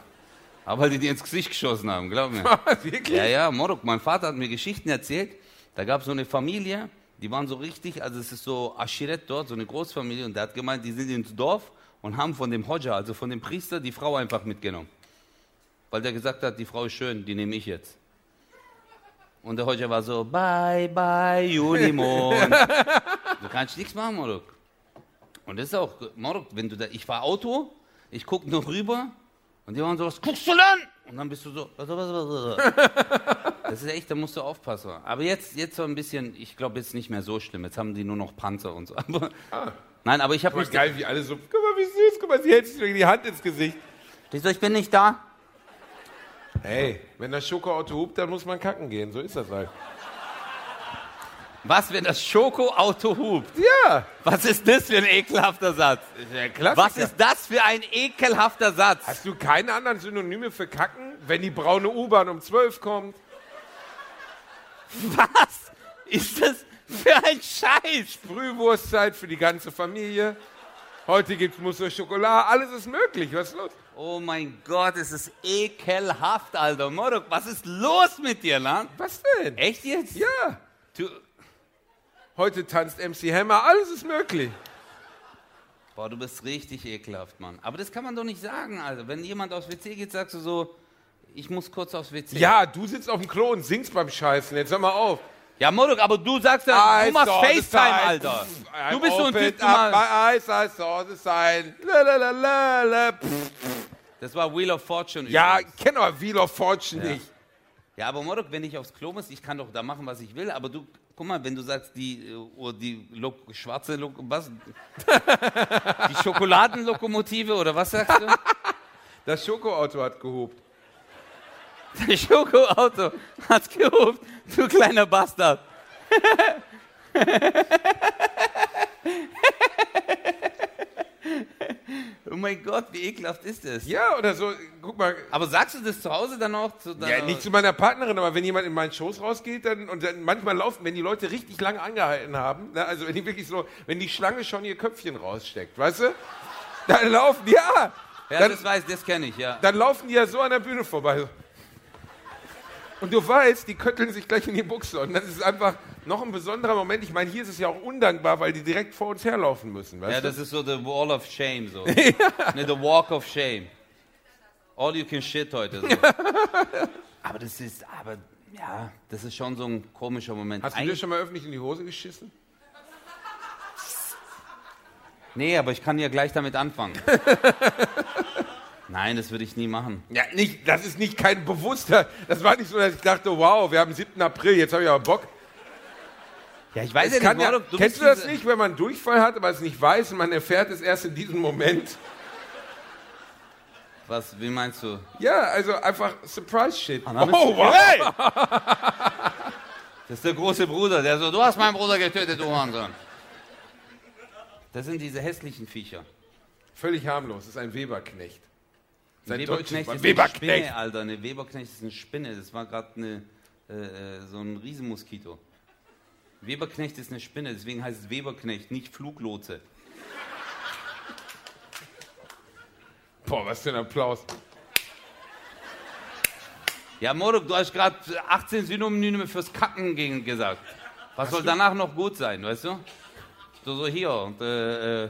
Aber weil die dir ins Gesicht geschossen haben, glaub mir. Wirklich? Ja, ja, Morok, mein Vater hat mir Geschichten erzählt. Da gab es so eine Familie, die waren so richtig, also es ist so Aschiret dort, so eine Großfamilie. Und der hat gemeint, die sind ins Dorf und haben von dem Hodja, also von dem Priester, die Frau einfach mitgenommen. Weil der gesagt hat, die Frau ist schön, die nehme ich jetzt. Und der Hodja war so, bye, bye, Junimond. du kannst nichts machen, Morok. Und das ist auch, Morok, wenn du da, ich fahr Auto, ich guck noch rüber und die waren so, was guckst du denn? Und dann bist du so, was, was, was, was. Das ist echt, da musst du aufpassen. Aber jetzt, jetzt so ein bisschen, ich glaube, jetzt nicht mehr so schlimm. Jetzt haben die nur noch Panzer und so. Aber, Nein, aber ich habe Guck mal, mich. geil, wie alle so, guck mal, wie süß, guck mal, sie hält sich die Hand ins Gesicht. Du, ich bin nicht da. Hey, wenn das Schokoauto hupt, dann muss man kacken gehen, so ist das halt. Was, wenn das Schokoauto hupt? Ja, Was ist das für ein ekelhafter Satz? Klassiker. Was ist das für ein ekelhafter Satz? Hast du keine anderen Synonyme für kacken, wenn die braune U-Bahn um 12 kommt? Was ist das für ein Scheiß? Brühwurstzeit für die ganze Familie. Heute gibt's Mousse Schokolade, alles ist möglich. Was ist los? Oh mein Gott, es ist ekelhaft, Alter. Morok, was ist los mit dir, Land? Was denn? Echt jetzt? Ja, Du, heute tanzt MC Hammer, alles ist möglich. boah, du bist richtig ekelhaft, Mann. Aber das kann man doch nicht sagen, Alter. Wenn jemand aufs WC geht, sagst du so, ich muss kurz aufs WC. Ja, du sitzt auf dem Klo und singst beim Scheißen. Jetzt hör mal auf. Ja, Morok, aber du sagst ja, du machst FaceTime. Alter. Du bist so ein Typ, du eyes, I saw the sign. La. Das war Wheel of Fortune. Ja, übrigens. ich kenne aber Wheel of Fortune Ja. nicht. Ja, aber Morok, wenn ich aufs Klo muss, ich kann doch da machen, was ich will, aber du, guck mal, wenn du sagst, die, äh, oh, die Lo schwarze, Lo was? die Schokoladenlokomotive oder was sagst du? Das Schokoauto hat gehupt. Das Schokoauto hat gehupt, du kleiner Bastard. oh mein Gott, wie ekelhaft ist das? Ja, oder so, guck mal. Aber sagst du das zu Hause dann auch? Zu Ja, nicht zu meiner Partnerin, aber wenn jemand in meinen Shows rausgeht, dann und dann manchmal laufen, wenn die Leute richtig lange angehalten haben, ne, also wenn die wirklich so, wenn die Schlange schon ihr Köpfchen raussteckt, weißt du? Dann laufen, ja, Ja, dann, das weiß, das kenne ich, ja. dann laufen die ja so an der Bühne vorbei. Und du weißt, die kötteln sich gleich in die Buchse. Und das ist einfach noch ein besonderer Moment. Ich meine, hier ist es ja auch undankbar, weil die direkt vor uns herlaufen müssen. Ja, du? das ist so the wall of shame, so. ne, the walk of shame. All you can shit heute. So. aber das ist, aber, ja, das ist schon so ein komischer Moment. Hast du dir schon mal öffentlich in die Hose geschissen? nee, aber ich kann ja gleich damit anfangen. Nein, das würde ich nie machen. Ja, nicht, das ist nicht kein bewusster. Das war nicht so, dass ich dachte, wow, wir haben 7. April, jetzt habe ich aber Bock. Ja, ich weiß Es kann ja, Mordor, du kennst du das nicht, wenn man Durchfall hat, aber es nicht weiß und man erfährt es erst in diesem Moment? Was, wie meinst du? Ja, also einfach Surprise-Shit. bist Oh, du- wow. Hey! Das ist der große Bruder, der so, du hast meinen Bruder getötet, du Hurensohn. Das sind diese hässlichen Viecher. Völlig harmlos, das ist ein Weberknecht. Sein Weberknecht ist eine Weberknecht. Spinne, Alter. Eine Weberknecht ist eine Spinne. Das war gerade eine, äh, äh, so ein Riesenmoskito. Weberknecht ist eine Spinne, deswegen heißt es Weberknecht, nicht Fluglotse. Boah, was für ein Applaus. Ja, Moruk, du hast gerade 18 Synonyme fürs Kacken gegen gesagt. Was soll danach noch gut sein, weißt du? So, so hier und äh, äh,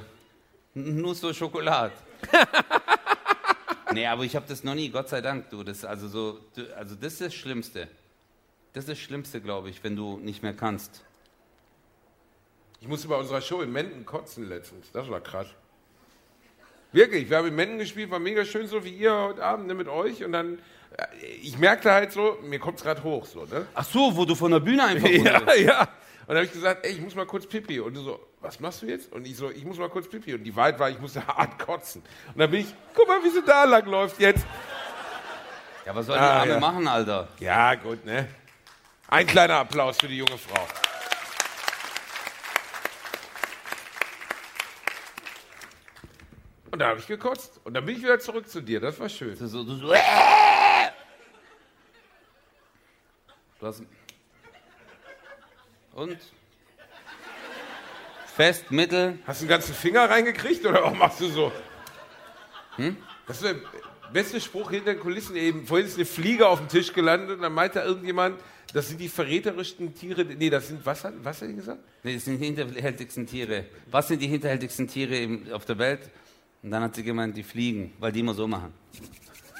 Nuss so Schokolade. nee, aber ich habe das noch nie, Gott sei Dank, du. Das, also, so, du, also das ist das Schlimmste. Das ist das Schlimmste, glaube ich, wenn du nicht mehr kannst. Ich musste bei unserer Show in Menden kotzen letztens. Das war krass. Wirklich, wir haben in Menden gespielt, war mega schön, so wie ihr heute Abend ne, mit euch. Und dann, äh, ich merkte halt so, mir kommt es gerade hoch, so, ne? Ach so, wo du von der Bühne einfach Ja, ja. Und dann habe ich gesagt, ey, ich muss mal kurz pipi. Und du so, was machst du jetzt? Und ich so, ich muss mal kurz pipi. Und die weit war, ich musste hart kotzen. Und dann bin ich, guck mal, wie sie da lang läuft jetzt. Ja, was soll die ah, Arme ja. machen, Alter? Ja, gut, ne? Ein kleiner Applaus für die junge Frau. Und da habe ich gekotzt. Und dann bin ich wieder zurück zu dir. Das war schön. Das so, du, so, äh! du hast. Und? Fest, mittel, Hast du einen ganzen Finger reingekriegt oder warum machst du so? Das ist der beste Spruch hinter den Kulissen eben. Vorhin ist eine Fliege auf dem Tisch gelandet und dann meinte irgendjemand, das sind die verräterischsten Tiere. Nee, das sind, was hat, was hat er gesagt? Nee, das sind die hinterhältigsten Tiere. Was sind die hinterhältigsten Tiere auf der Welt? Und dann hat sie gemeint, die Fliegen, weil die immer so machen.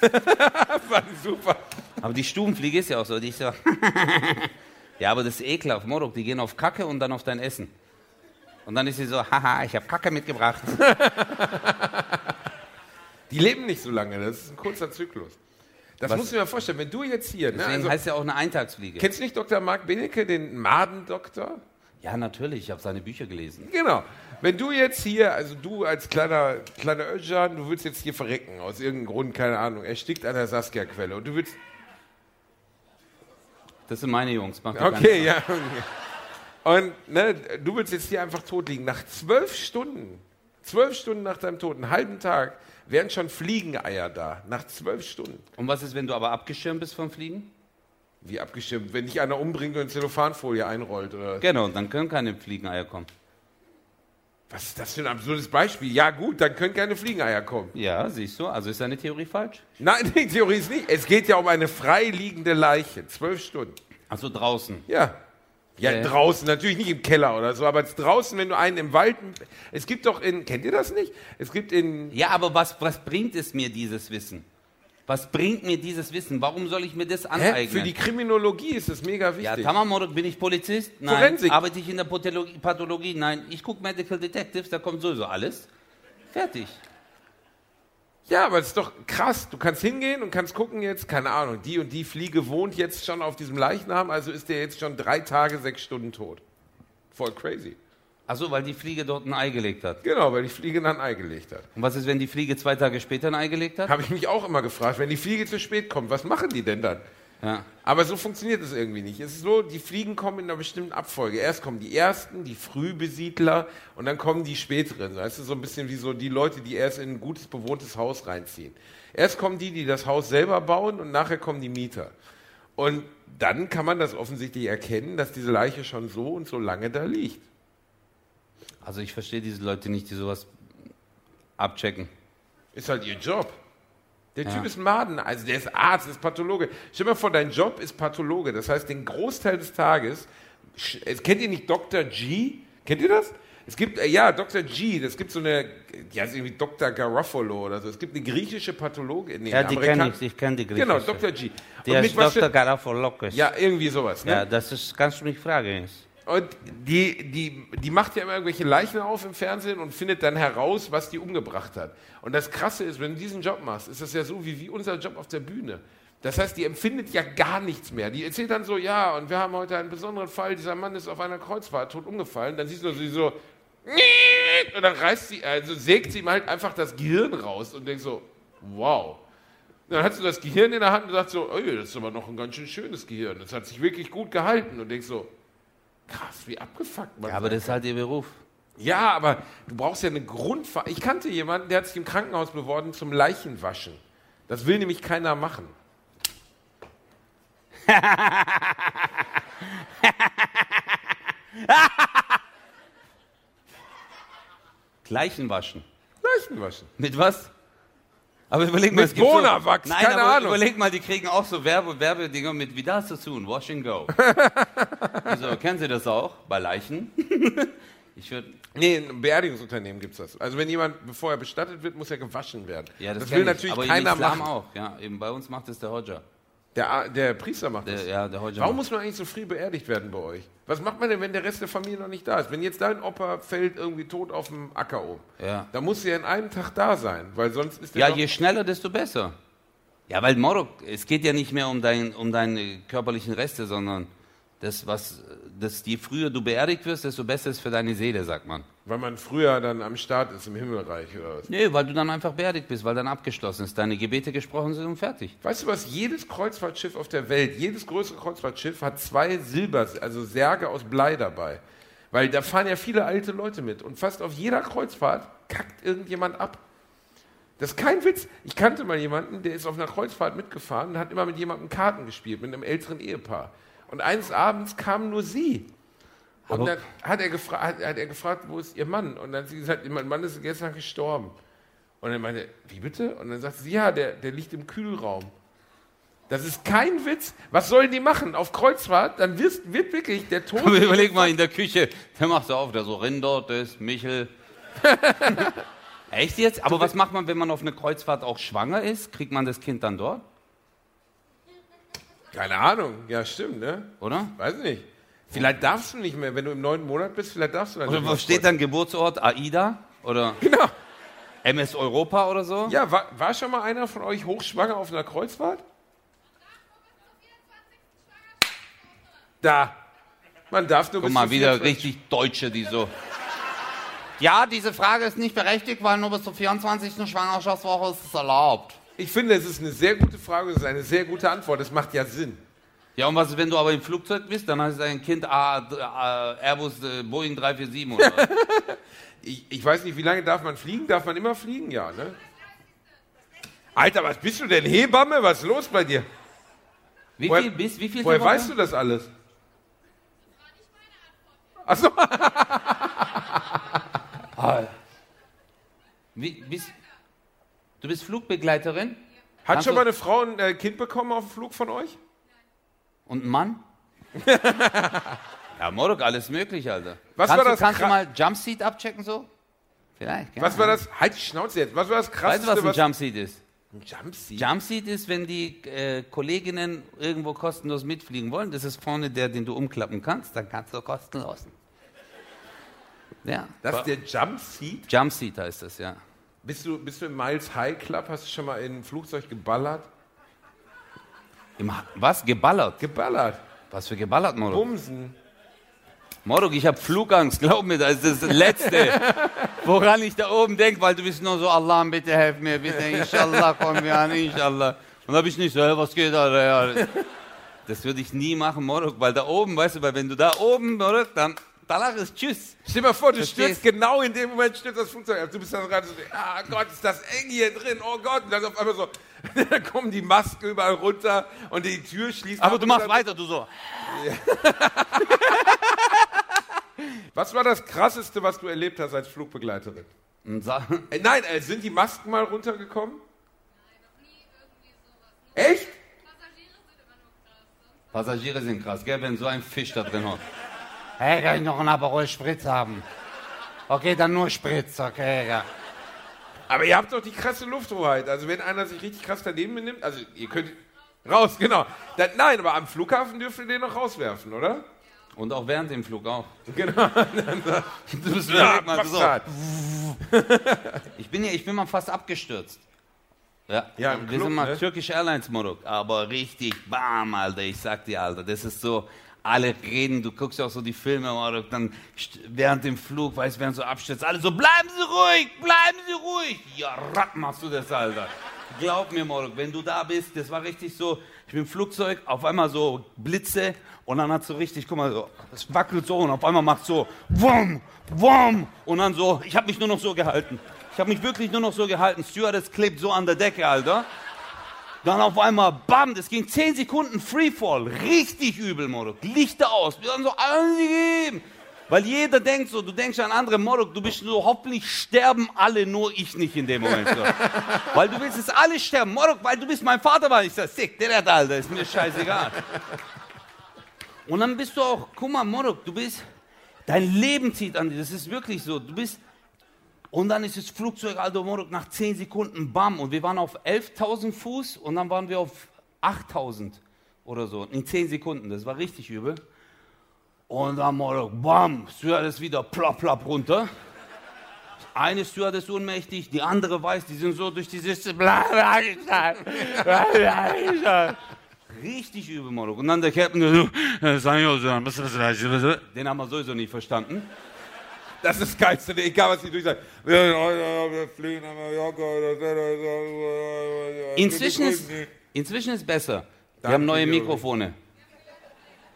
War super. Aber die Stubenfliege ist ja auch so. Die ist so ja, aber das ist ekelhaft. Morok, die gehen auf Kacke und dann auf dein Essen. Und dann ist sie so, haha, ich habe Kacke mitgebracht. Die leben nicht so lange, das ist ein kurzer Zyklus. Das Was- musst du dir mal vorstellen, wenn du jetzt hier, ne, Deswegen also, heißt ja auch eine Eintagsfliege. kennst du nicht Dr. Marc Benecke, den Madendoktor? Ja, natürlich, ich habe seine Bücher gelesen. Genau. Wenn du jetzt hier, also du als kleiner, kleiner Özcan, du willst jetzt hier verrecken, aus irgendeinem Grund, keine Ahnung, erstickt an der Saskia-Quelle und du willst, Das sind meine Jungs. Mach okay, ja. Und ne, du willst jetzt hier einfach tot liegen. Nach zwölf Stunden, zwölf Stunden nach deinem Tod, einen halben Tag, wären schon Fliegeneier da. Nach zwölf Stunden. Und was ist, wenn du aber abgeschirmt bist vom Fliegen? Wie abgestimmt, wenn dich einer umbringt und Zellophanfolie einrollt oder Genau, dann können keine Fliegeneier kommen. Was ist das für ein absurdes Beispiel? Ja gut, dann können keine Fliegeneier kommen. Ja, siehst du, also ist deine Theorie falsch? Nein, die Theorie ist nicht. Es geht ja um eine freiliegende Leiche. Zwölf Stunden. Also draußen. Ja. Ja, Ja. draußen, natürlich nicht im Keller oder so, aber draußen, wenn du einen im Wald. Es gibt doch in. Kennt ihr das nicht? Es gibt in. Ja, aber was, was bringt es mir, dieses Wissen? Was bringt mir dieses Wissen? Warum soll ich mir das Hä? aneignen? Für die Kriminologie ist das mega ja, wichtig. Tamamorok, bin ich Polizist? Nein. Forensik. Arbeite ich in der Pathologie? Pathologie? Nein. Ich gucke Medical Detectives, da kommt sowieso alles. Fertig. Ja, aber es ist doch krass. Du kannst hingehen und kannst gucken jetzt, keine Ahnung, die und die Fliege wohnt jetzt schon auf diesem Leichnam, also ist der jetzt schon drei Tage, sechs Stunden tot. Voll crazy. Achso, weil die Fliege dort ein Ei gelegt hat. Genau, weil die Fliege dann ein Ei gelegt hat. Und was ist, wenn die Fliege zwei Tage später ein Ei gelegt hat? Habe ich mich auch immer gefragt, wenn die Fliege zu spät kommt, was machen die denn dann? Ja. Aber so funktioniert es irgendwie nicht. Es ist so, die Fliegen kommen in einer bestimmten Abfolge. Erst kommen die ersten, die Frühbesiedler und dann kommen die späteren. Das ist so ein bisschen wie so die Leute, die erst in ein gutes bewohntes Haus reinziehen. Erst kommen die, die das Haus selber bauen und nachher kommen die Mieter. Und dann kann man das offensichtlich erkennen, dass diese Leiche schon so und so lange da liegt. Also ich verstehe diese Leute nicht, die sowas abchecken. Ist halt ihr Job. Der Typ Ja. ist ein Maden, also der ist Arzt, ist Pathologe. Stell dir mal vor, dein Job ist Pathologe. Das heißt, den Großteil des Tages, kennt ihr nicht Dr. G? Kennt ihr das? Es gibt, äh, ja, Dr. G, das gibt so eine, ja, irgendwie Dr. Garofalo oder so. Es gibt eine griechische Pathologe. Nee, Ja, die kenne ich, ich kenne die griechische. Genau, Dr. G. Der ist Dr. Garafolokos. ja, irgendwie sowas, ne? ja, das ist, kannst du mich fragen. jetzt. Und die, die, die macht ja immer irgendwelche Leichen auf im Fernsehen und findet dann heraus, was die umgebracht hat. Und das Krasse ist, wenn du diesen Job machst, ist das ja so wie, wie unser Job auf der Bühne. Das heißt, die empfindet ja gar nichts mehr. Die erzählt dann so, ja, und wir haben heute einen besonderen Fall, dieser Mann ist auf einer Kreuzfahrt tot umgefallen. Dann siehst du sie so, und dann reißt sie, also sägt sie ihm halt einfach das Gehirn raus und denkst so, wow. Dann hat sie das Gehirn in der Hand und sagt so, das ist aber noch ein ganz schön schönes Gehirn. Das hat sich wirklich gut gehalten. Und denkst so, krass, wie abgefuckt man Ja, aber das ist halt ihr Beruf. ja, aber du brauchst ja eine Grundver... Ich kannte jemanden, der hat sich im Krankenhaus beworben zum Leichenwaschen. Das will nämlich keiner machen. Leichen waschen. Leichenwaschen. Mit was? Aber überleg mal, Mit es gibt Bonawachs, Nein, keine aber Ahnung. überleg mal, die kriegen auch so Werbe Werbedinger mit, wie das zu tun, Wash and Go. so, kennen Sie das auch bei Leichen? ich würde, Nee, in Beerdigungsunternehmen gibt es das. Also wenn jemand, bevor er bestattet wird, muss er gewaschen werden. ja, das, das will ich, natürlich aber keiner im Islam machen. auch. Ja, eben bei uns macht es der Hodja. Der, der Priester macht Der, das. ja, der. Warum macht- muss man eigentlich so früh beerdigt werden bei euch? Was macht man denn, wenn der Rest der Familie noch nicht da ist? Wenn jetzt dein Opa fällt irgendwie tot auf dem Acker um, Ja. dann muss er in einem Tag da sein, weil sonst ist der Ja, je schneller, desto besser. Ja, weil Morok, es geht ja nicht mehr um, dein, um deine körperlichen Reste, sondern das, was, das, je früher du beerdigt wirst, desto besser ist für deine Seele, sagt man. Weil man früher dann am Start ist im Himmelreich oder was. Nee, weil du dann einfach beerdigt bist, weil dann abgeschlossen ist, deine Gebete gesprochen sind und fertig. Weißt du was? Jedes Kreuzfahrtschiff auf der Welt, jedes größere Kreuzfahrtschiff hat zwei Silber, also Särge aus Blei dabei. Weil da fahren ja viele alte Leute mit und fast auf jeder Kreuzfahrt kackt irgendjemand ab. Das ist kein Witz. Ich kannte mal jemanden, der ist auf einer Kreuzfahrt mitgefahren und hat immer mit jemandem Karten gespielt, mit einem älteren Ehepaar. Und eines Abends kam nur sie. Und dann hat er, gefra hat, hat er gefragt, wo ist ihr Mann? Und dann hat sie gesagt, mein Mann ist gestern gestorben. Und er meinte, wie bitte? Und dann sagt sie, ja, der, der liegt im Kühlraum. Das ist kein Witz. Was sollen die machen? Auf Kreuzfahrt, dann wird, wird wirklich der Tod. Aber überleg mal in der Küche, der macht so auf, der so Rinder, das, Michel. Echt jetzt? Aber was macht man, wenn man auf eine Kreuzfahrt auch schwanger ist? Kriegt man das Kind dann dort? Keine Ahnung. Ja, stimmt, ne? Oder? Weiß ich nicht. Vielleicht darfst du nicht mehr, wenn du im neunten Monat bist, vielleicht darfst du dann Oder wo steht dann Geburtsort? AIDA? Oder Genau. MS Europa oder so? Ja, war, war schon mal einer von euch hochschwanger auf einer Kreuzfahrt? Da. Man darf nur Guck bis mal, wieder 24 richtig Deutsche, die so. Ja, diese Frage ist nicht berechtigt, weil nur bis zur 24. Schwangerschaftswoche ist es erlaubt. Ich finde, es ist eine sehr gute Frage, es ist eine sehr gute Antwort. Es macht ja Sinn. Ja, und was ist, wenn du aber im Flugzeug bist? Dann heißt dein Kind A, A, Airbus äh, Boeing 347 oder was? Ich, ich weiß nicht, wie lange darf man fliegen? Darf man immer fliegen? Ja, ne? Alter, was bist du denn? Hebamme? Was ist los bei dir? Wie Woher- viel bist? Wie viel Woher weißt du das alles? Achso, Wie, bist, du bist Flugbegleiterin hat Kannst schon mal eine Frau ein äh, Kind bekommen auf dem Flug von euch? Und ein Mann? ja, Morok, alles möglich, Alter. Was kannst war du, das Kannst du mal Jumpseat abchecken so? Vielleicht. Was war das? Halt die Schnauze jetzt. Was war das Weißt krasseste? du, was ein Jumpseat ist? ein Jumpseat? Jumpseat ist, wenn die äh, Kolleginnen irgendwo kostenlos mitfliegen wollen. Das ist vorne der, den du umklappen kannst. Dann kannst du kostenlos. Ja. Das ist der Jumpseat? Jumpseat heißt das, ja. Bist du, bist du im Miles High Club? Hast du schon mal in ein Flugzeug geballert? Im, was? Geballert? Geballert. Was für geballert, Morok? Bumsen. Morok, ich habe Flugangst, glaub mir, das ist das Letzte, woran ich da oben denke, weil du bist nur so, Allah, bitte helf mir, bitte, inshallah, komm wir an, inshallah. Und da bin ich nicht so, hey, was geht da? Ja. Das würde ich nie machen, Morok, weil da oben, weißt du, weil wenn du da oben, Morok, dann, danach ist Tschüss. Stell dir mal vor, du Verstehst? stürzt genau in dem Moment stürzt das Flugzeug ab. Du bist dann gerade so, ah Gott, ist das eng hier drin, oh Gott. Und dann auf einmal so, dann kommen die Masken überall runter und die Tür schließt Aber ab du machst weiter, du so. Was war das Krasseste, was du erlebt hast als Flugbegleiterin? Äh, nein, äh, sind die Masken mal runtergekommen? Echt? Passagiere sind krass, gell, wenn so ein Fisch da drin hockt. Hey, kann ich noch einen Aperol Spritz haben? Okay, dann nur Spritz, okay, ja. Aber ihr habt doch die krasse Lufthoheit. Also wenn einer sich richtig krass daneben benimmt, also ihr könnt raus, genau. Dann, nein, aber am Flughafen dürft ihr den noch rauswerfen, oder? Und auch während dem Flug auch. Genau. Du bist Ja, mal so. Ich bin ja, ich bin mal fast abgestürzt. Ja, Ja, im wir Club, sind mal ne? Turkish Airlines Morok, aber richtig bam, Alter, ich sag dir, Alter, das ist so, alle reden, du guckst ja auch so die Filme, Morok, dann während dem Flug, weißt während so abstürzt, alle so, bleiben Sie ruhig, bleiben Sie ruhig. Ja, rapp machst du das, Alter. Glaub mir, Morok, wenn du da bist, das war richtig so, ich bin im Flugzeug, auf einmal so Blitze und dann hat so richtig, guck mal, so, es wackelt so und auf einmal macht so, wumm, wumm und dann so, ich habe mich nur noch so gehalten. Ich habe mich wirklich nur noch so gehalten. Stewardess klebt so an der Decke, Alter. Dann auf einmal, bam, das ging 10 Sekunden Freefall. Richtig übel, Morok. Lichter aus. Wir haben so alles gegeben. Weil jeder denkt so, du denkst an andere, Morok, du bist so, hoffentlich sterben alle, nur ich nicht in dem Moment. So. weil du willst, dass alle sterben. Morok, weil du bist mein Vater, weil ich sag, sick, der hat, Alter, ist mir scheißegal. Und dann bist du auch, guck mal, Morok, du bist, dein Leben zieht an dir. Das ist wirklich so. Du bist, und dann ist das Flugzeug Aldo Morok nach 10 Sekunden bam. Und wir waren auf 11.000 Fuß und dann waren wir auf 8.000 oder so. In 10 Sekunden. Das war richtig übel. Und dann Morok, bam. Stewardess wieder plopp, plopp runter. Eine Stewardess ohnmächtig, die andere weiß, die sind so durch die Sitze. Bla, bla, bla, bla, bla, bla. Richtig übel, Morok. Und dann der Captain, den haben wir sowieso nicht verstanden. Das ist das Geilste, egal was die durchsagen. Ja, ja, ja, wir fliegen nach Mallorca. Inzwischen ist, inzwischen ist besser. Wir haben neue. Mikrofone.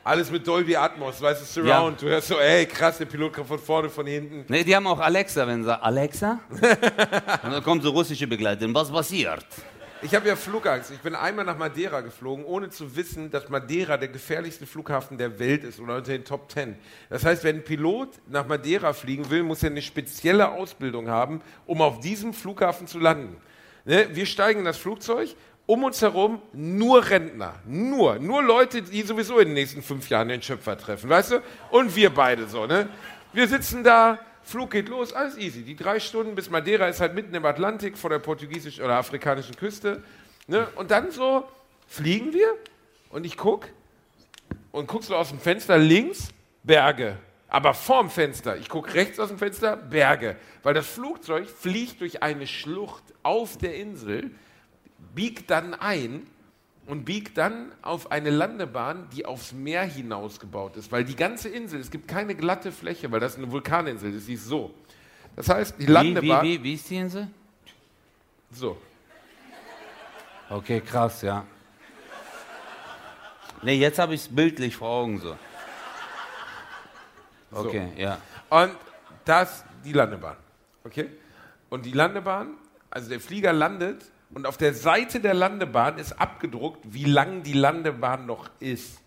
Alles mit Dolby Atmos, weißt du, Surround. Du hörst so, ey, krass, der Pilot kommt von vorne, von hinten. Nee, die haben auch Alexa, wenn sie sagen, Alexa? Und dann kommt so russische Begleiterin, was passiert? Ich habe ja Flugangst. Ich bin einmal nach Madeira geflogen, ohne zu wissen, dass Madeira der gefährlichste Flughafen der Welt ist oder unter den Top Ten. Das heißt, wenn ein Pilot nach Madeira fliegen will, muss er eine spezielle Ausbildung haben, um auf diesem Flughafen zu landen. Ne? Wir steigen in das Flugzeug, um uns herum nur Rentner, nur, nur Leute, die sowieso in den nächsten fünf Jahren den Schöpfer treffen, weißt du? Und wir beide so, ne? Wir sitzen da, Flug geht los, alles easy. Die drei Stunden bis Madeira ist halt mitten im Atlantik vor der portugiesischen oder afrikanischen Küste. Ne? Und dann so fliegen wir und ich guck und guckst du aus dem Fenster links, Berge. Aber vorm Fenster, ich gucke rechts aus dem Fenster, Berge. Weil das Flugzeug fliegt durch eine Schlucht auf der Insel, biegt dann ein und biegt dann auf eine Landebahn, die aufs Meer hinausgebaut ist. Weil die ganze Insel, es gibt keine glatte Fläche, weil das eine Vulkaninsel ist, die ist so. Das heißt, die Wie, Landebahn. wie, wie, wie ist die Insel? So. Okay, krass, ja. Nee, jetzt habe ich es bildlich vor Augen so. Okay, ja. Und das die Landebahn. Okay? Und die Landebahn, also der Flieger landet und auf der Seite der Landebahn ist abgedruckt, wie lang die Landebahn noch ist.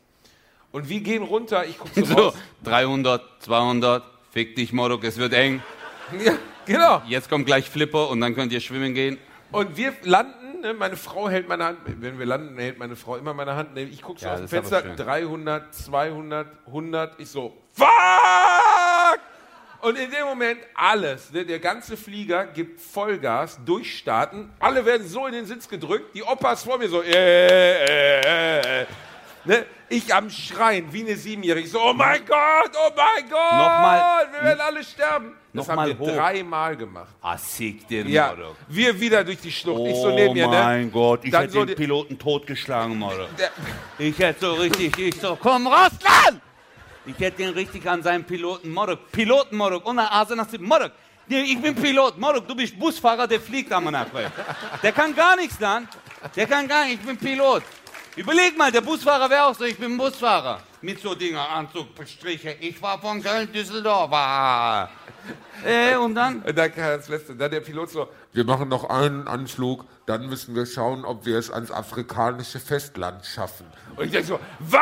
Und wir gehen runter, ich gucke so, So, raus. 300, 200, fick dich, Morok, es wird eng. Ja, genau. Jetzt kommt gleich Flipper und dann könnt ihr schwimmen gehen. Und wir landen, ne, meine Frau hält meine Hand, wenn wir landen, hält meine Frau immer meine Hand. Ne, Ich gucke so Ja, aus dem Fenster, schön. 300, 200, 100, ich so, fuck! Und in dem Moment alles, der ganze Flieger gibt Vollgas, durchstarten, alle werden so in den Sitz gedrückt, die Opas vor mir so, äh, äh, äh, äh. Ne, ich am Schreien, wie eine Siebenjährige, so, oh mein Gott, oh mein Gott, Nochmal- wir werden alle sterben. Das Nochmal haben wir hoch. dreimal gemacht. Ah, sick den Ja, Morok. wir wieder durch die Schlucht. ich so Oh neben mir, ne? mein Gott, ich Dann hätte so den die- Piloten totgeschlagen, Morok. Der- Ich hätte so richtig, ich so, komm raus, Mann! Ich hätte den richtig an seinen Piloten Morok. Piloten Morok, und Asenas Morok. Ich bin Pilot, Morok, du bist Busfahrer, der fliegt am Nachbarn. Der kann gar nichts dann. Der kann gar nicht, ich bin Pilot. Überleg mal, der Busfahrer wäre auch so, ich bin Busfahrer. Mit so Dinger, Anzug, Striche. Ich war von Köln, Düsseldorf. Äh, und dann? Und dann kam das Letzte. Dann der Pilot so, wir machen noch einen Anflug, dann müssen wir schauen, ob wir es ans afrikanische Festland schaffen. Und ich denke so, was?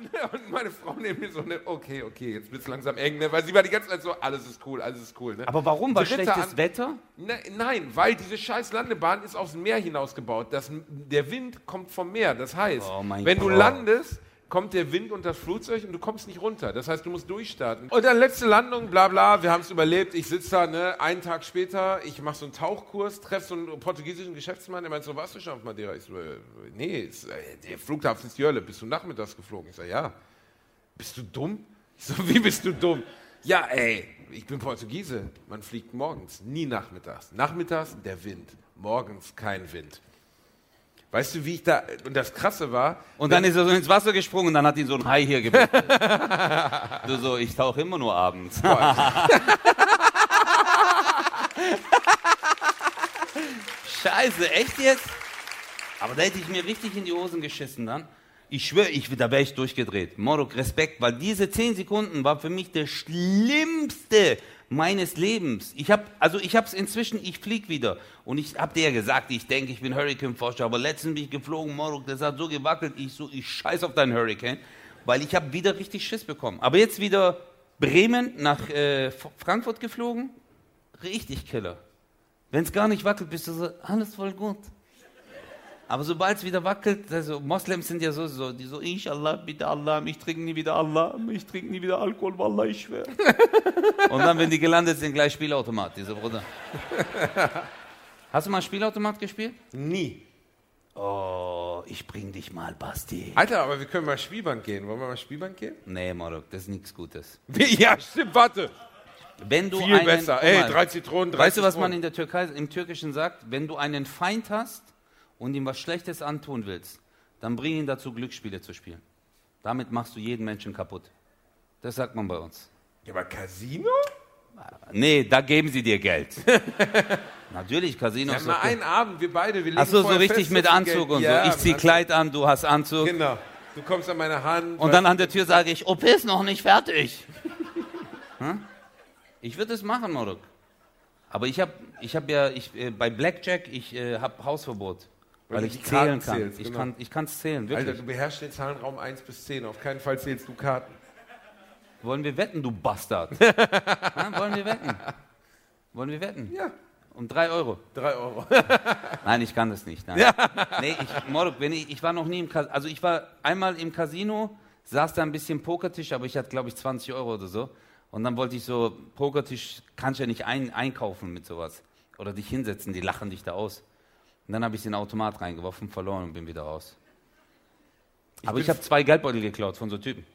Und meine Frau neben mir so, ne, okay, okay, jetzt wird es langsam eng, ne? weil sie war die ganze Zeit so, alles ist cool, alles ist cool. Ne? Aber warum? War Dritter schlechtes An- Wetter? Ne, nein, weil diese scheiß Landebahn ist aufs Meer hinausgebaut. Das, der Wind kommt vom Meer. Das heißt, Oh wenn du Gott. landest, kommt der Wind unter das Flugzeug und du kommst nicht runter. Das heißt, du musst durchstarten. Und dann letzte Landung, bla bla, wir haben es überlebt. Ich sitze da, ne, einen Tag später, ich mache so einen Tauchkurs, treffe so einen portugiesischen Geschäftsmann, der meint so, warst du schon auf Madeira? Ich so, äh, nee, ist, äh, der Flughafen ist die Hölle. Bist du nachmittags geflogen? Ich so, ja. Bist du dumm? Ich so, wie bist du dumm? Ja, ey, ich bin Portugiese. Man fliegt morgens, nie nachmittags. Nachmittags der Wind, morgens kein Wind. Weißt du, wie ich da. Und das Krasse war. Und dann ist er so ins Wasser gesprungen und dann hat ihn so ein Hai hier gebissen. du so, ich tauche immer nur abends. Scheiße, echt jetzt? Aber da hätte ich mir richtig in die Hosen geschissen dann. Ich schwöre, ich, da wäre ich durchgedreht. Morok, Respekt, weil diese 10 Sekunden war für mich der schlimmste meines Lebens. Ich habe, also ich habe es inzwischen, ich flieg wieder. Und ich habe dir ja gesagt, ich denke, ich bin Hurricane-Forscher, aber letztens bin ich geflogen, Morok, das hat so gewackelt, ich so, ich scheiß auf deinen Hurricane, weil ich habe wieder richtig Schiss bekommen. Aber jetzt wieder Bremen nach äh, Frankfurt geflogen, richtig Killer. Wenn es gar nicht wackelt, bist du so, alles voll gut. Aber sobald es wieder wackelt, also Moslems sind ja so, so die so, Inshallah, bitte Allah, ich trinke nie wieder Allah, ich trinke nie wieder Alkohol, Wallah, ich schwöre. Und dann, wenn die gelandet sind, gleich Spielautomat, diese Bruder. Hast du mal Spielautomat gespielt? Nie. Oh, ich bring dich mal, Basti. Alter, aber wir können mal Spielbank gehen. Wollen wir mal Spielbank gehen? Nee, Morok, das ist nichts Gutes. Ja, stimmt, warte. Wenn du Viel einen, besser. Ey, drei Zitronen, drei Weißt du, was man in der Türkei, im Türkischen sagt? Wenn du einen Feind hast und ihm was Schlechtes antun willst, dann bring ihn dazu, Glücksspiele zu spielen. Damit machst du jeden Menschen kaputt. Das sagt man bei uns. Ja, aber Casino? Nee, da geben sie dir Geld. Natürlich, Casino Ja, ist mal okay. einen Abend, wir beide, wir legen Ach so, richtig fest, mit Anzug Geld- und ja, so. Ich zieh Kleid an, du hast Anzug. Genau. Du kommst an meine Hand. Und dann an der Tür sage ich, OP ist noch nicht fertig. Hm? ich würde es machen, Moruk. Aber ich habe ich hab ja, ich, äh, bei Blackjack, ich äh, habe Hausverbot. Weil, Weil ich zählen Karten kann. zählst, ich genau. kann ich kann es zählen, wirklich. Alter, du beherrschst den Zahlenraum 1 bis 10. Auf keinen Fall zählst du Karten. Wollen wir wetten, du Bastard? ja, wollen wir wetten? Wollen wir wetten? Ja, Um drei Euro. 3 Euro. Nein, ich kann das nicht. Nein. Nee, ich, Moruk, wenn ich, ich war noch nie im Casino. Also ich war einmal im Casino, saß da ein bisschen Pokertisch, aber ich hatte, glaube ich, 20 Euro oder so. Und dann wollte ich so, Pokertisch kannst du ja nicht ein, einkaufen mit sowas. Oder dich hinsetzen, die lachen dich da aus. Und dann habe ich den Automat reingeworfen, verloren und bin wieder raus. aber bin ich habe zwei Geldbeutel geklaut von so Typen.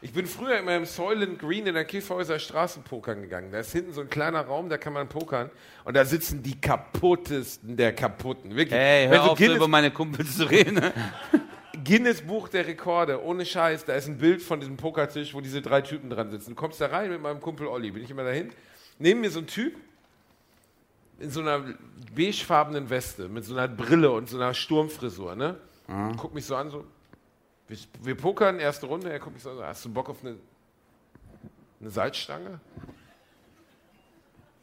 Ich bin früher immer im Soylent Green in der Kiffhäuser Straßenpokern gegangen. Da ist hinten so ein kleiner Raum, da kann man pokern. Und da sitzen die kaputtesten der kaputten. Wirklich. Hey, hör so auf, so Guinness, über meine Kumpels zu reden. Guinness Buch der Rekorde, ohne Scheiß. Da ist ein Bild von diesem Pokertisch, wo diese drei Typen dran sitzen. Du kommst da rein mit meinem Kumpel Olli, bin ich immer dahin. Neben mir so ein Typ in so einer beigefarbenen Weste, mit so einer Brille und so einer Sturmfrisur, ne? Guckt mich so an, so. Wir, wir pokern, erste Runde, er guckt mich so an, so, hast du Bock auf eine, eine Salzstange?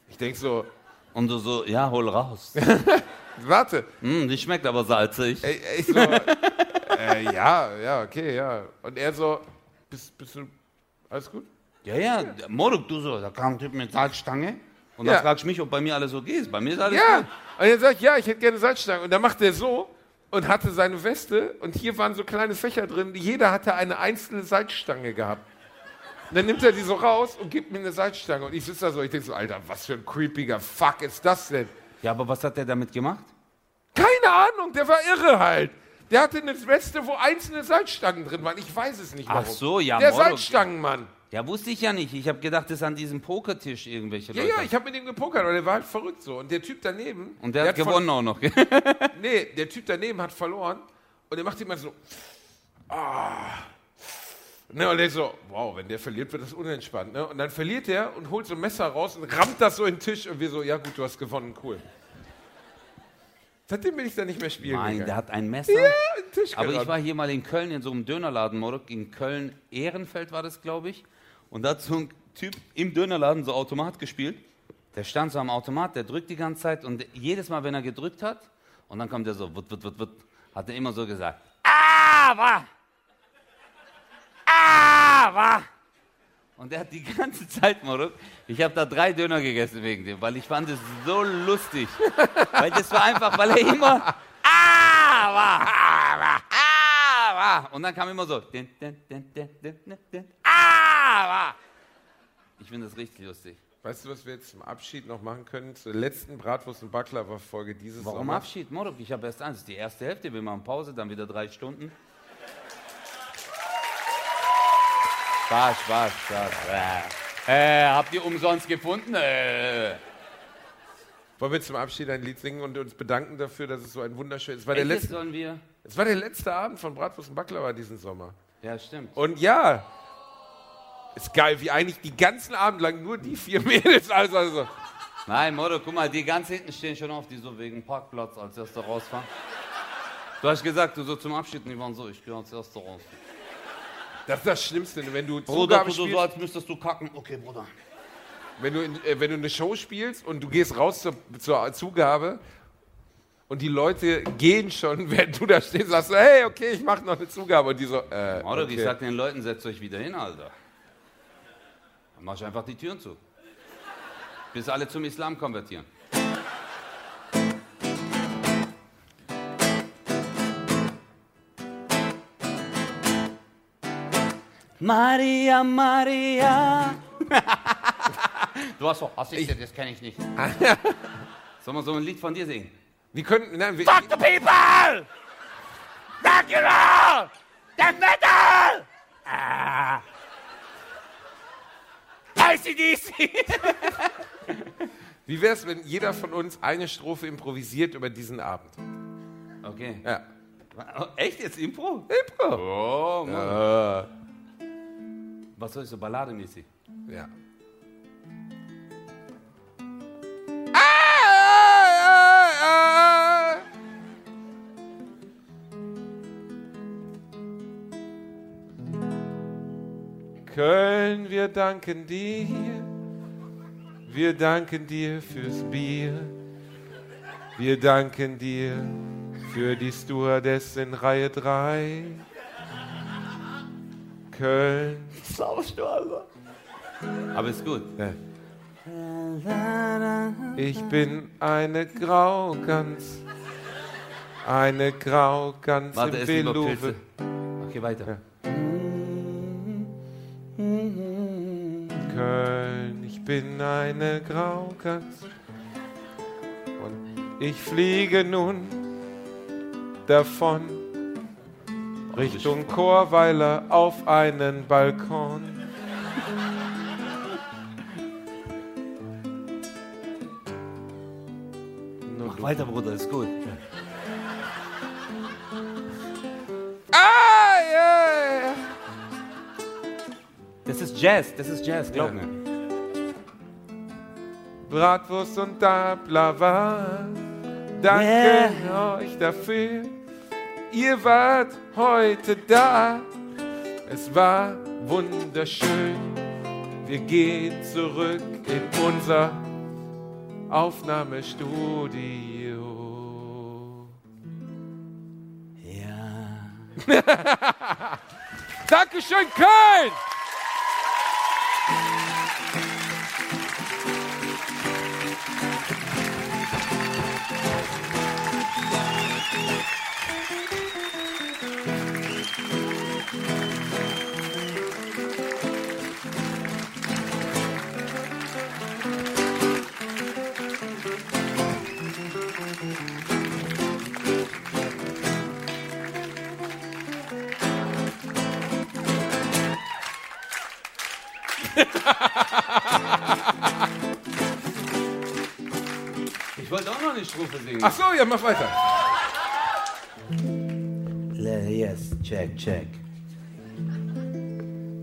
Ich denk so, Und du so, ja, hol raus. warte, Hm, die schmeckt aber salzig. Ey, ich so, äh, ja, ja, okay, ja. Und er so, bist, bist du, alles gut? Ja, ja, Moruk, du so, da kam ein Typ mit Salzstange. Und dann Ja. fragst du mich, ob bei mir alles so geht. Bei mir ist alles Ja. gut. Und er sagt, ja, ich hätte gerne Salzstange. Und dann macht er so und hatte seine Weste und hier waren so kleine Fächer drin. Jeder hatte eine einzelne Salzstange gehabt. Und dann nimmt er die so raus und gibt mir eine Salzstange. Und ich sitze da so, ich denke so, Alter, was für ein creepiger Fuck ist das denn? Ja, aber was hat der damit gemacht? Keine Ahnung, der war irre halt. Der hatte eine Weste, wo einzelne Salzstangen drin waren. Ich weiß es nicht Ach warum. so, ja, Der. Salzstangenmann. Ja, wusste ich ja nicht. Ich habe gedacht, das ist an diesem Pokertisch irgendwelche Ja, Leute. ja, ich habe mit ihm gepokert, aber der war halt verrückt so. Und der Typ daneben. Und der, hat ver- gewonnen auch noch. Nee, der Typ daneben hat verloren. Und der macht immer so. Ah. Ne, und der so, wow, wenn der verliert, wird das unentspannt. Ne? Und dann verliert er und holt so ein Messer raus und rammt das so in den Tisch. Und wir so, ja gut, du hast gewonnen, cool. Seitdem bin ich da nicht mehr spielen Nein, gegangen. der hat ein Messer. ja, in den Tisch Aber ich war hier mal in Köln in so einem Dönerladen, Morok, in Köln-Ehrenfeld war das, glaube ich. Und da hat so ein Typ im Dönerladen so Automat gespielt. Der stand so am Automat, der drückt die ganze Zeit und jedes Mal, wenn er gedrückt hat, und dann kommt er so, wut, wut, wut, wut, hat er immer so gesagt, aber, aber. Und der hat die ganze Zeit, Morok, ich habe da drei Döner gegessen wegen dem, weil ich fand es so lustig. weil das war einfach, weil er immer, aber, aber, aber. Und dann kam immer so, din, din, din, din, din, din, din, aber. Ich finde das richtig lustig. Weißt du, was wir jetzt zum Abschied noch machen können? Zur letzten Bratwurst- und Baklava-Folge dieses Warum Sommer. Abschied, Morok? Ich habe erst eins. Das ist die erste Hälfte. Wir machen Pause, dann wieder drei Stunden. Spaß, Spaß, Spaß. Äh, habt ihr umsonst gefunden? Äh. Wollen wir zum Abschied ein Lied singen und uns bedanken dafür, dass es so ein wunderschönes... Es war, der letzte, sollen wir? es war der letzte Abend von Bratwurst und Baklava diesen Sommer. Ja, stimmt. Und ja, ist geil, wie eigentlich die ganzen Abend lang nur die vier Mädels, also, also. Nein, Moro, guck mal, die ganz hinten stehen schon auf, die so wegen Parkplatz als erster rausfahren. Du hast gesagt, du so zum Abschied, die waren so, ich gehe als erster raus. Das ist das Schlimmste, wenn du Bruder, Zugabe tu so, als müsstest du kacken. Okay, Bruder. wenn, du in, äh, wenn du eine Show spielst und du gehst raus zur, zur Zugabe und die Leute gehen schon, während du da stehst, sagst du, hey, okay, ich mache noch eine Zugabe. Und die so, äh, Moro, okay. ich sag den Leuten, setzt euch wieder hin, Alter. Dann mach ich einfach die Türen zu. Bis alle zum Islam konvertieren. Maria, Maria. du hast doch, hast ich, das kenne ich nicht. Soll man so ein Lied von dir singen? Wir könnten, nein, wir, Fuck the people! Dracula! Death metal! Ah. ICDC! wie wäre es, wenn jeder von uns eine Strophe improvisiert über diesen Abend? Okay. Ja. Oh, Echt jetzt Impro? Impro. Oh, Mann. Was soll ich so ballademäßig? Ja. Wir danken dir. Wir danken dir fürs Bier. Wir danken dir für die Stewardess in Reihe 3. Köln. Aber ist gut. Ich bin eine Graugans. Eine Graugans Warte, im. Okay, weiter. Köln, bin eine Graugans. Und ich fliege nun davon Richtung Chorweiler auf einen Balkon. Mach weiter, Bruder, ist gut. Ah, yeah. Das ist Jazz, das ist Jazz, glaub Ja. mir. Bratwurst und Dablava. Danke Yeah. euch dafür. Ihr wart heute da. Es war wunderschön. Wir gehen zurück in unser Aufnahmestudio. Ja. Dankeschön, Köln! Ich wollte auch noch eine Strophe singen. Ach so, ja, mach weiter. Yes, check, check.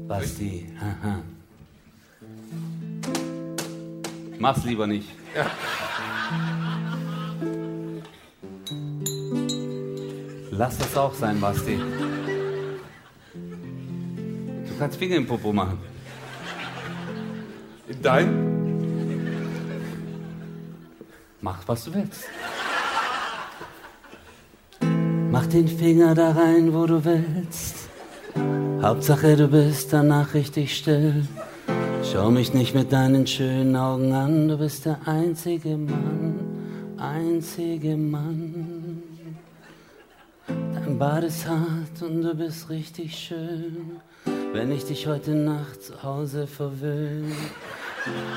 Basti, haha. Mach's lieber nicht. Lass das auch sein, Basti. Du kannst Finger im Popo machen. In dein? Mach, was du willst. Mach den Finger da rein, wo du willst. Hauptsache, du bist danach richtig still. Schau mich nicht mit deinen schönen Augen an, du bist der einzige Mann, einzige Mann. Dein Bart ist hart und du bist richtig schön, wenn ich dich heute Nacht zu Hause verwöhne.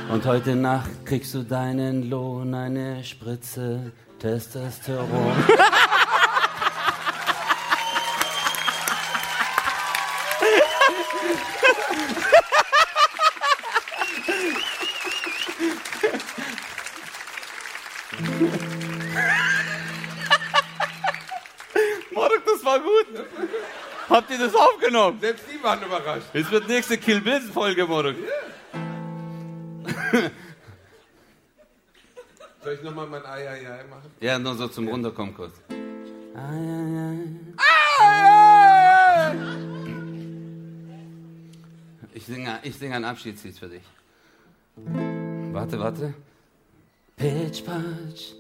Und heute Nacht kriegst du deinen Lohn, eine Spritze Testosteron. Morok, das war gut. Habt ihr das aufgenommen? Selbst die waren überrascht. Es wird nächste Kill Bill Folge, Morok. Soll ich nochmal mein Ei, Ei, Ei machen? Ja, nur so zum Runterkommen kurz. Ich singe, ich singe ein Abschiedslied für dich. Warte, warte. Pitch, patsch,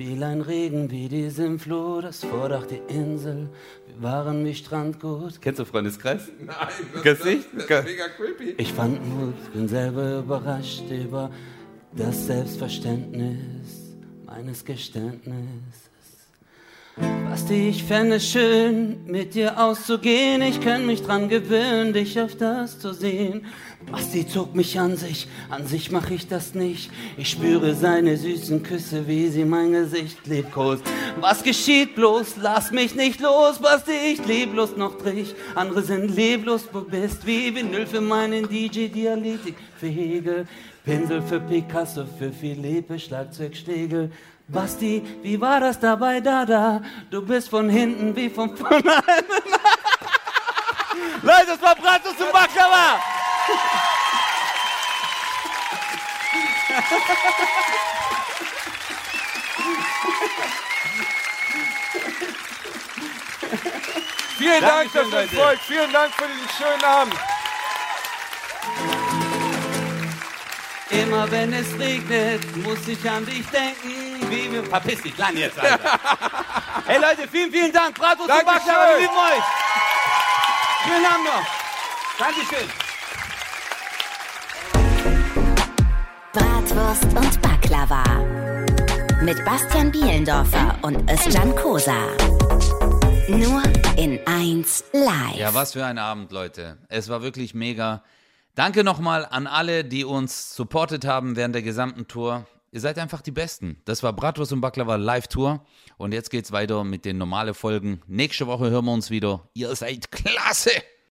fiel ein Regen wie die Sympflut, das Vordach die Insel, wir waren wie Strandgut. Kennst du Freundeskreis? Nein, das, Gesicht? das, das ist mega creepy. Ich fand Mut, bin selber überrascht über das Selbstverständnis meines Geständnisses. Basti, ich fände es schön, mit dir auszugehen. Ich kann mich dran gewöhnen, dich öfters zu sehen. Basti zog mich an sich, an sich mach ich das nicht. Ich spüre seine süßen Küsse, wie sie mein Gesicht liebkost. Was geschieht bloß? Lass mich nicht los, Basti, ich leblos noch drich. Andere sind leblos, du bist wie Vinyl für meinen DJ-Dialytik. Für Hegel, Pinsel für Picasso, für Philippe, Schlagzeugschlägel. Basti, wie war das dabei, Dada? Du bist von hinten wie von vorne. Leute, das war Bratwurst zum Baklava! Vielen Dank Dankeschön, fürs Leute. Erfolg. Vielen Dank für diesen schönen Abend. Immer wenn es regnet, muss ich an dich denken. Wie wir. Verpiss dich, lang jetzt, Alter. hey Leute, vielen, vielen Dank. Bratwurst und Dankeschön. Baklava, wir lieben euch. Vielen Dank noch. Dankeschön. Bratwurst und Baklava. Mit Bastian Bielendorfer und Özcan Kosa. Nur in 1 live. Ja, was für ein Abend, Leute. Es war wirklich mega. Danke nochmal an alle, die uns supportet haben während der gesamten Tour. Ihr seid einfach die Besten. Das war Bratwurst und Baklava Live-Tour. Und jetzt geht's weiter mit den normalen Folgen. Nächste Woche hören wir uns wieder. Ihr seid klasse!